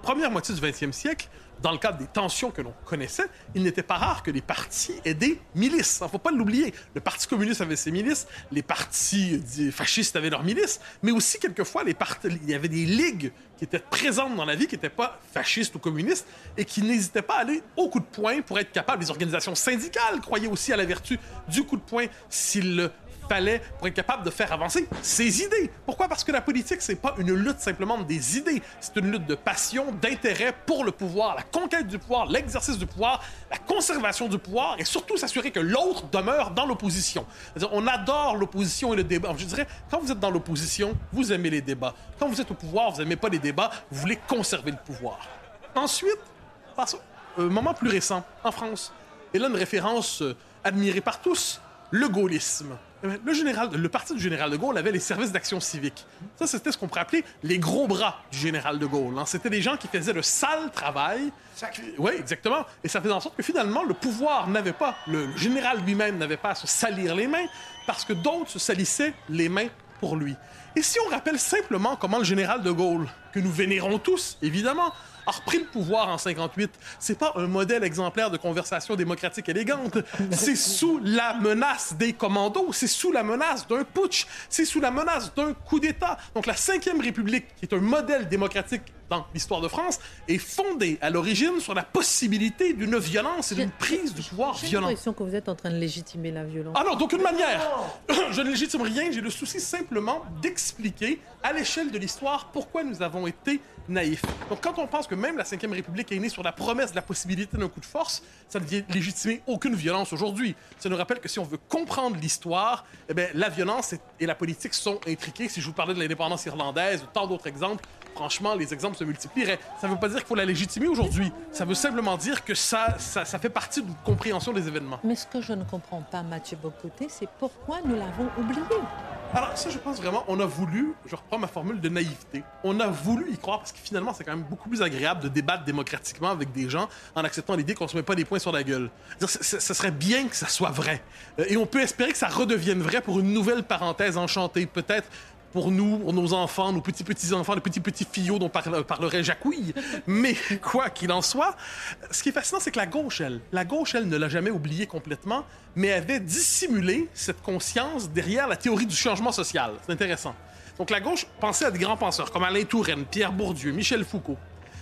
Première moitié du 20e siècle, dans le cadre des tensions que l'on connaissait, il n'était pas rare que les partis aient des milices. Il ne faut pas l'oublier. Le Parti communiste avait ses milices, les partis euh, fascistes avaient leurs milices, mais aussi quelquefois, les il y avait des ligues qui étaient présentes dans la vie, qui n'étaient pas fascistes ou communistes, et qui n'hésitaient pas à aller au coup de poing pour être capables. Les organisations syndicales croyaient aussi à la vertu du coup de poing s'il le fallait pour être capable de faire avancer ses idées. Pourquoi? Parce que la politique, c'est pas une lutte simplement des idées. C'est une lutte de passion, d'intérêt pour le pouvoir, la conquête du pouvoir, l'exercice du pouvoir, la conservation du pouvoir et surtout s'assurer que l'autre demeure dans l'opposition. On adore l'opposition et le débat. Je dirais, quand vous êtes dans l'opposition, vous aimez les débats. Quand vous êtes au pouvoir, vous n'aimez pas les débats, vous voulez conserver le pouvoir. Ensuite, un moment plus récent, en France. Et là, une référence euh, admirée par tous, le gaullisme. Eh bien, Le, général, le parti du général de Gaulle avait les services d'action civique. Ça, c'était ce qu'on pourrait appeler les gros bras du général de Gaulle. hein. C'était des gens qui faisaient le sale travail. Oui, exactement. Et ça faisait en sorte que finalement, le pouvoir n'avait pas, le, le général lui-même n'avait pas à se salir les mains parce que d'autres se salissaient les mains pour lui. Et si on rappelle simplement comment le général de Gaulle, que nous vénérons tous, évidemment, a repris le pouvoir en 58, c'est pas un modèle exemplaire de conversation démocratique élégante. C'est sous la menace des commandos, c'est sous la menace d'un putsch, c'est sous la menace d'un coup d'État. Donc la Cinquième République, qui est un modèle démocratique dans l'histoire de France, est fondée à l'origine sur la possibilité d'une violence et d'une prise du pouvoir J'ai violente. l'impression que vous êtes en train de légitimer la violence. Ah non, d'aucune manière. Je ne légitime rien. J'ai le souci simplement d'expliquer à l'échelle de l'histoire pourquoi nous avons été naïfs. Donc quand on pense que même la Ve République est née sur la promesse de la possibilité d'un coup de force, ça ne vient légitimer aucune violence aujourd'hui. Ça nous rappelle que si on veut comprendre l'histoire, eh bien, la violence et- et la politique sont intriquées. Si je vous parlais de l'indépendance irlandaise ou tant d'autres exemples, franchement, les exemples se multiplieraient. Ça ne veut pas dire qu'il faut la légitimer aujourd'hui. Ça veut simplement dire que ça, ça, ça fait partie d'une compréhension des événements. Mais ce que je ne comprends pas, Mathieu Bocoté, c'est pourquoi nous l'avons oublié. Alors ça, je pense vraiment, on a voulu, je reprends ma formule de naïveté, on a voulu y croire parce que finalement, c'est quand même beaucoup plus agréable de débattre démocratiquement avec des gens en acceptant l'idée qu'on se met pas des points sur la gueule. Ce serait bien que ça soit vrai. Euh, et on peut espérer que ça redevienne vrai pour une nouvelle parenthèse enchantée. Peut-être pour nous, pour nos enfants, nos petits-petits-enfants, les petits-petits fillots dont parlerait Jacouille. Mais quoi qu'il en soit, ce qui est fascinant, c'est que la gauche, elle, la gauche, elle ne l'a jamais oublié complètement, mais avait dissimulé cette conscience derrière la théorie du changement social. C'est intéressant. Donc la gauche pensait à des grands penseurs comme Alain Touraine, Pierre Bourdieu, Michel Foucault.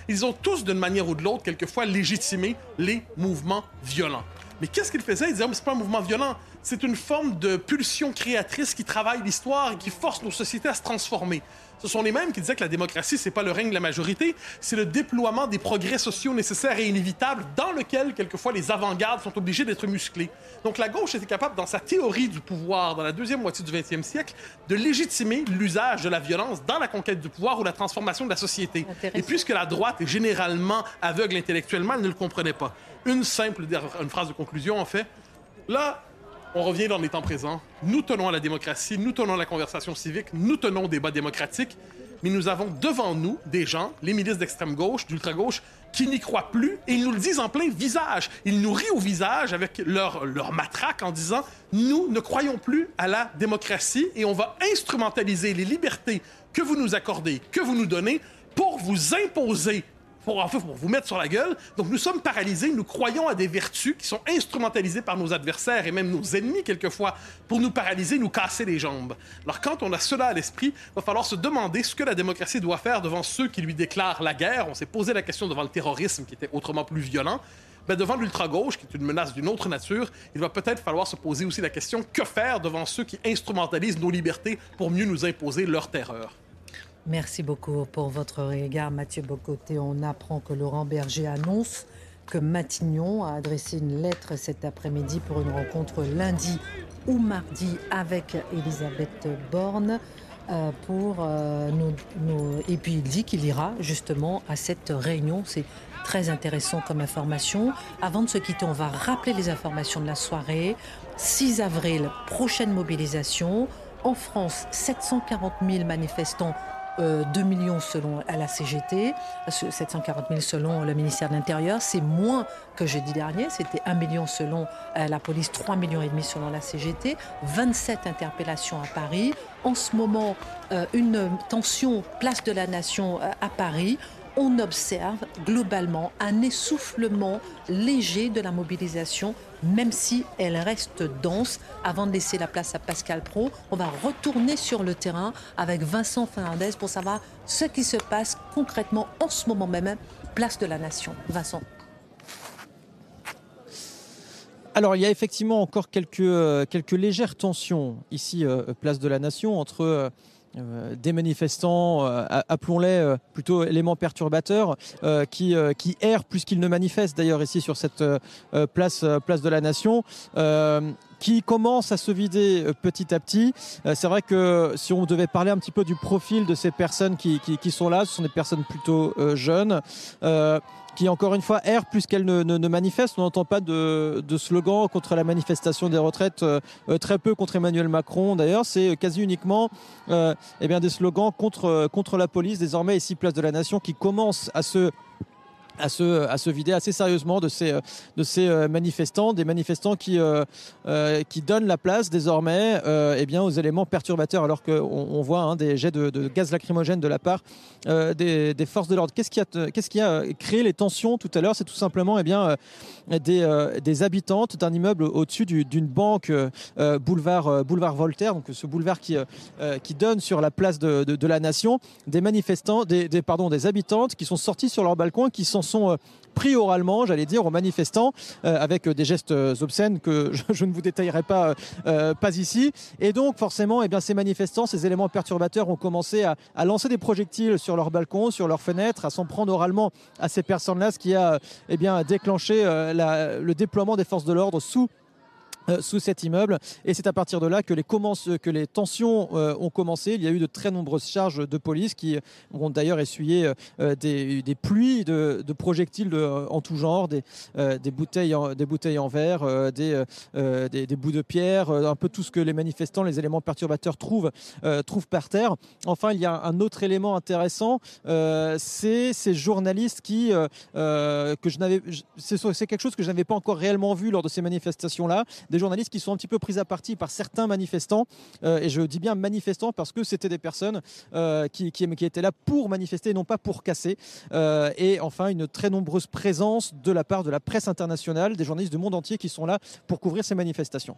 Ils ont tous, d'une manière ou de l'autre, quelquefois légitimé les mouvements violents. Mais qu'est-ce qu'ils faisaient? Ils disaient, oh, c'est pas un mouvement violent, c'est une forme de pulsion créatrice qui travaille l'histoire et qui force nos sociétés à se transformer. Ce sont les mêmes qui disaient que la démocratie, c'est pas le règne de la majorité, c'est le déploiement des progrès sociaux nécessaires et inévitables dans lequel, quelquefois, les avant-gardes sont obligés d'être musclés. Donc la gauche était capable, dans sa théorie du pouvoir, dans la deuxième moitié du 20e siècle, de légitimer l'usage de la violence dans la conquête du pouvoir ou la transformation de la société. Et puisque la droite est généralement aveugle intellectuellement, elle ne le comprenait pas. Une simple une phrase de conclusion, en fait. Là, on revient dans les temps présents. Nous tenons à la démocratie, nous tenons à la conversation civique, nous tenons au débat démocratique, mais nous avons devant nous des gens, les milices d'extrême gauche, d'ultra-gauche, qui n'y croient plus et ils nous le disent en plein visage. Ils nous rient au visage avec leur, leur matraque en disant Nous ne croyons plus à la démocratie et on va instrumentaliser les libertés que vous nous accordez, que vous nous donnez, pour vous imposer pour, pour vous mettre sur la gueule. Donc nous sommes paralysés, nous croyons à des vertus qui sont instrumentalisées par nos adversaires et même nos ennemis quelquefois pour nous paralyser, nous casser les jambes. Alors quand on a cela à l'esprit, il va falloir se demander ce que la démocratie doit faire devant ceux qui lui déclarent la guerre. On s'est posé la question devant le terrorisme qui était autrement plus violent. Ben, devant l'ultra-gauche, qui est une menace d'une autre nature, il va peut-être falloir se poser aussi la question que faire devant ceux qui instrumentalisent nos libertés pour mieux nous imposer leur terreur? Merci beaucoup pour votre regard, Mathieu Bocoté. On apprend que Laurent Berger annonce que Matignon a adressé une lettre cet après-midi pour une rencontre lundi ou mardi avec Elisabeth Borne. Euh, pour euh, Et puis il dit qu'il ira justement à cette réunion. C'est très intéressant comme information. Avant de se quitter, on va rappeler les informations de la soirée. 6 avril, prochaine mobilisation. En France, 740 000 manifestants 2 euh, millions selon la CGT, 740 000 selon le ministère de l'Intérieur. C'est moins que jeudi dernier. C'était 1 million selon euh, la police, 3 millions et demi selon la CGT. 27 interpellations à Paris. En ce moment, euh, une tension place de la Nation à Paris on observe globalement un essoufflement léger de la mobilisation, même si elle reste dense. Avant de laisser la place à Pascal Pro, on va retourner sur le terrain avec Vincent Fernandez pour savoir ce qui se passe concrètement en ce moment même, place de la Nation. Vincent. Alors, il y a effectivement encore quelques, euh, quelques légères tensions ici, euh, place de la Nation, entre euh, des manifestants, euh, appelons-les euh, plutôt éléments perturbateurs, qui, qui errent plus qu'ils ne manifestent d'ailleurs ici sur cette place, place de la Nation qui commence à se vider petit à petit. C'est vrai que si on devait parler un petit peu du profil de ces personnes qui, sont là, ce sont des personnes plutôt jeunes qui encore une fois errent plus qu'elle ne, ne, manifeste. On n'entend pas de, de, slogan contre la manifestation des retraites, euh, très peu contre Emmanuel Macron d'ailleurs. C'est quasi uniquement euh, eh bien, des slogans contre, contre la police, désormais ici Place de la Nation, qui commence à se à se, à se vider assez sérieusement de ces, de ces euh, manifestants, des manifestants qui, euh, euh, qui donnent la place désormais eh bien, aux éléments perturbateurs, alors qu'on on voit hein, des jets de, gaz lacrymogène de la part des, forces de l'ordre. Qu'est-ce qui, a, qui a créé les tensions tout à l'heure? C'est tout simplement eh bien, des, des habitantes d'un immeuble au-dessus d'une banque boulevard, boulevard Voltaire, donc ce boulevard qui, qui donne sur la place de, de, la Nation, des manifestants, des, pardon, des habitantes qui sont sortis sur leur balcon et qui sont sont euh, pris oralement, j'allais dire, aux manifestants, euh, avec des gestes obscènes que je, ne vous détaillerai pas, euh, pas ici. Et donc, forcément, eh bien, ces manifestants, ces éléments perturbateurs ont commencé à, lancer des projectiles sur leurs balcons, sur leurs fenêtres, à s'en prendre oralement à ces personnes-là, ce qui a eh bien, déclenché le déploiement des forces de l'ordre sous euh, sous cet immeuble. Et c'est à partir de là que les, tensions euh, ont commencé. Il y a eu de très nombreuses charges de police qui ont d'ailleurs essuyé euh, des, des, pluies de, projectiles en tout genre, des, des, bouteilles, en, des bouteilles en verre, des, des, bouts de pierre, un peu tout ce que les manifestants, les éléments perturbateurs trouvent, trouvent par terre. Enfin, il y a un autre élément intéressant, c'est ces journalistes qui, que je n'avais, c'est quelque chose que je n'avais pas encore réellement vu lors de ces manifestations-là des journalistes qui sont un petit peu pris à partie par certains manifestants. Euh, et je dis bien manifestants parce que c'était des personnes euh, qui, étaient là pour manifester non pas pour casser. Euh, et enfin, une très nombreuse présence de la part de la presse internationale, des journalistes du monde entier qui sont là pour couvrir ces manifestations.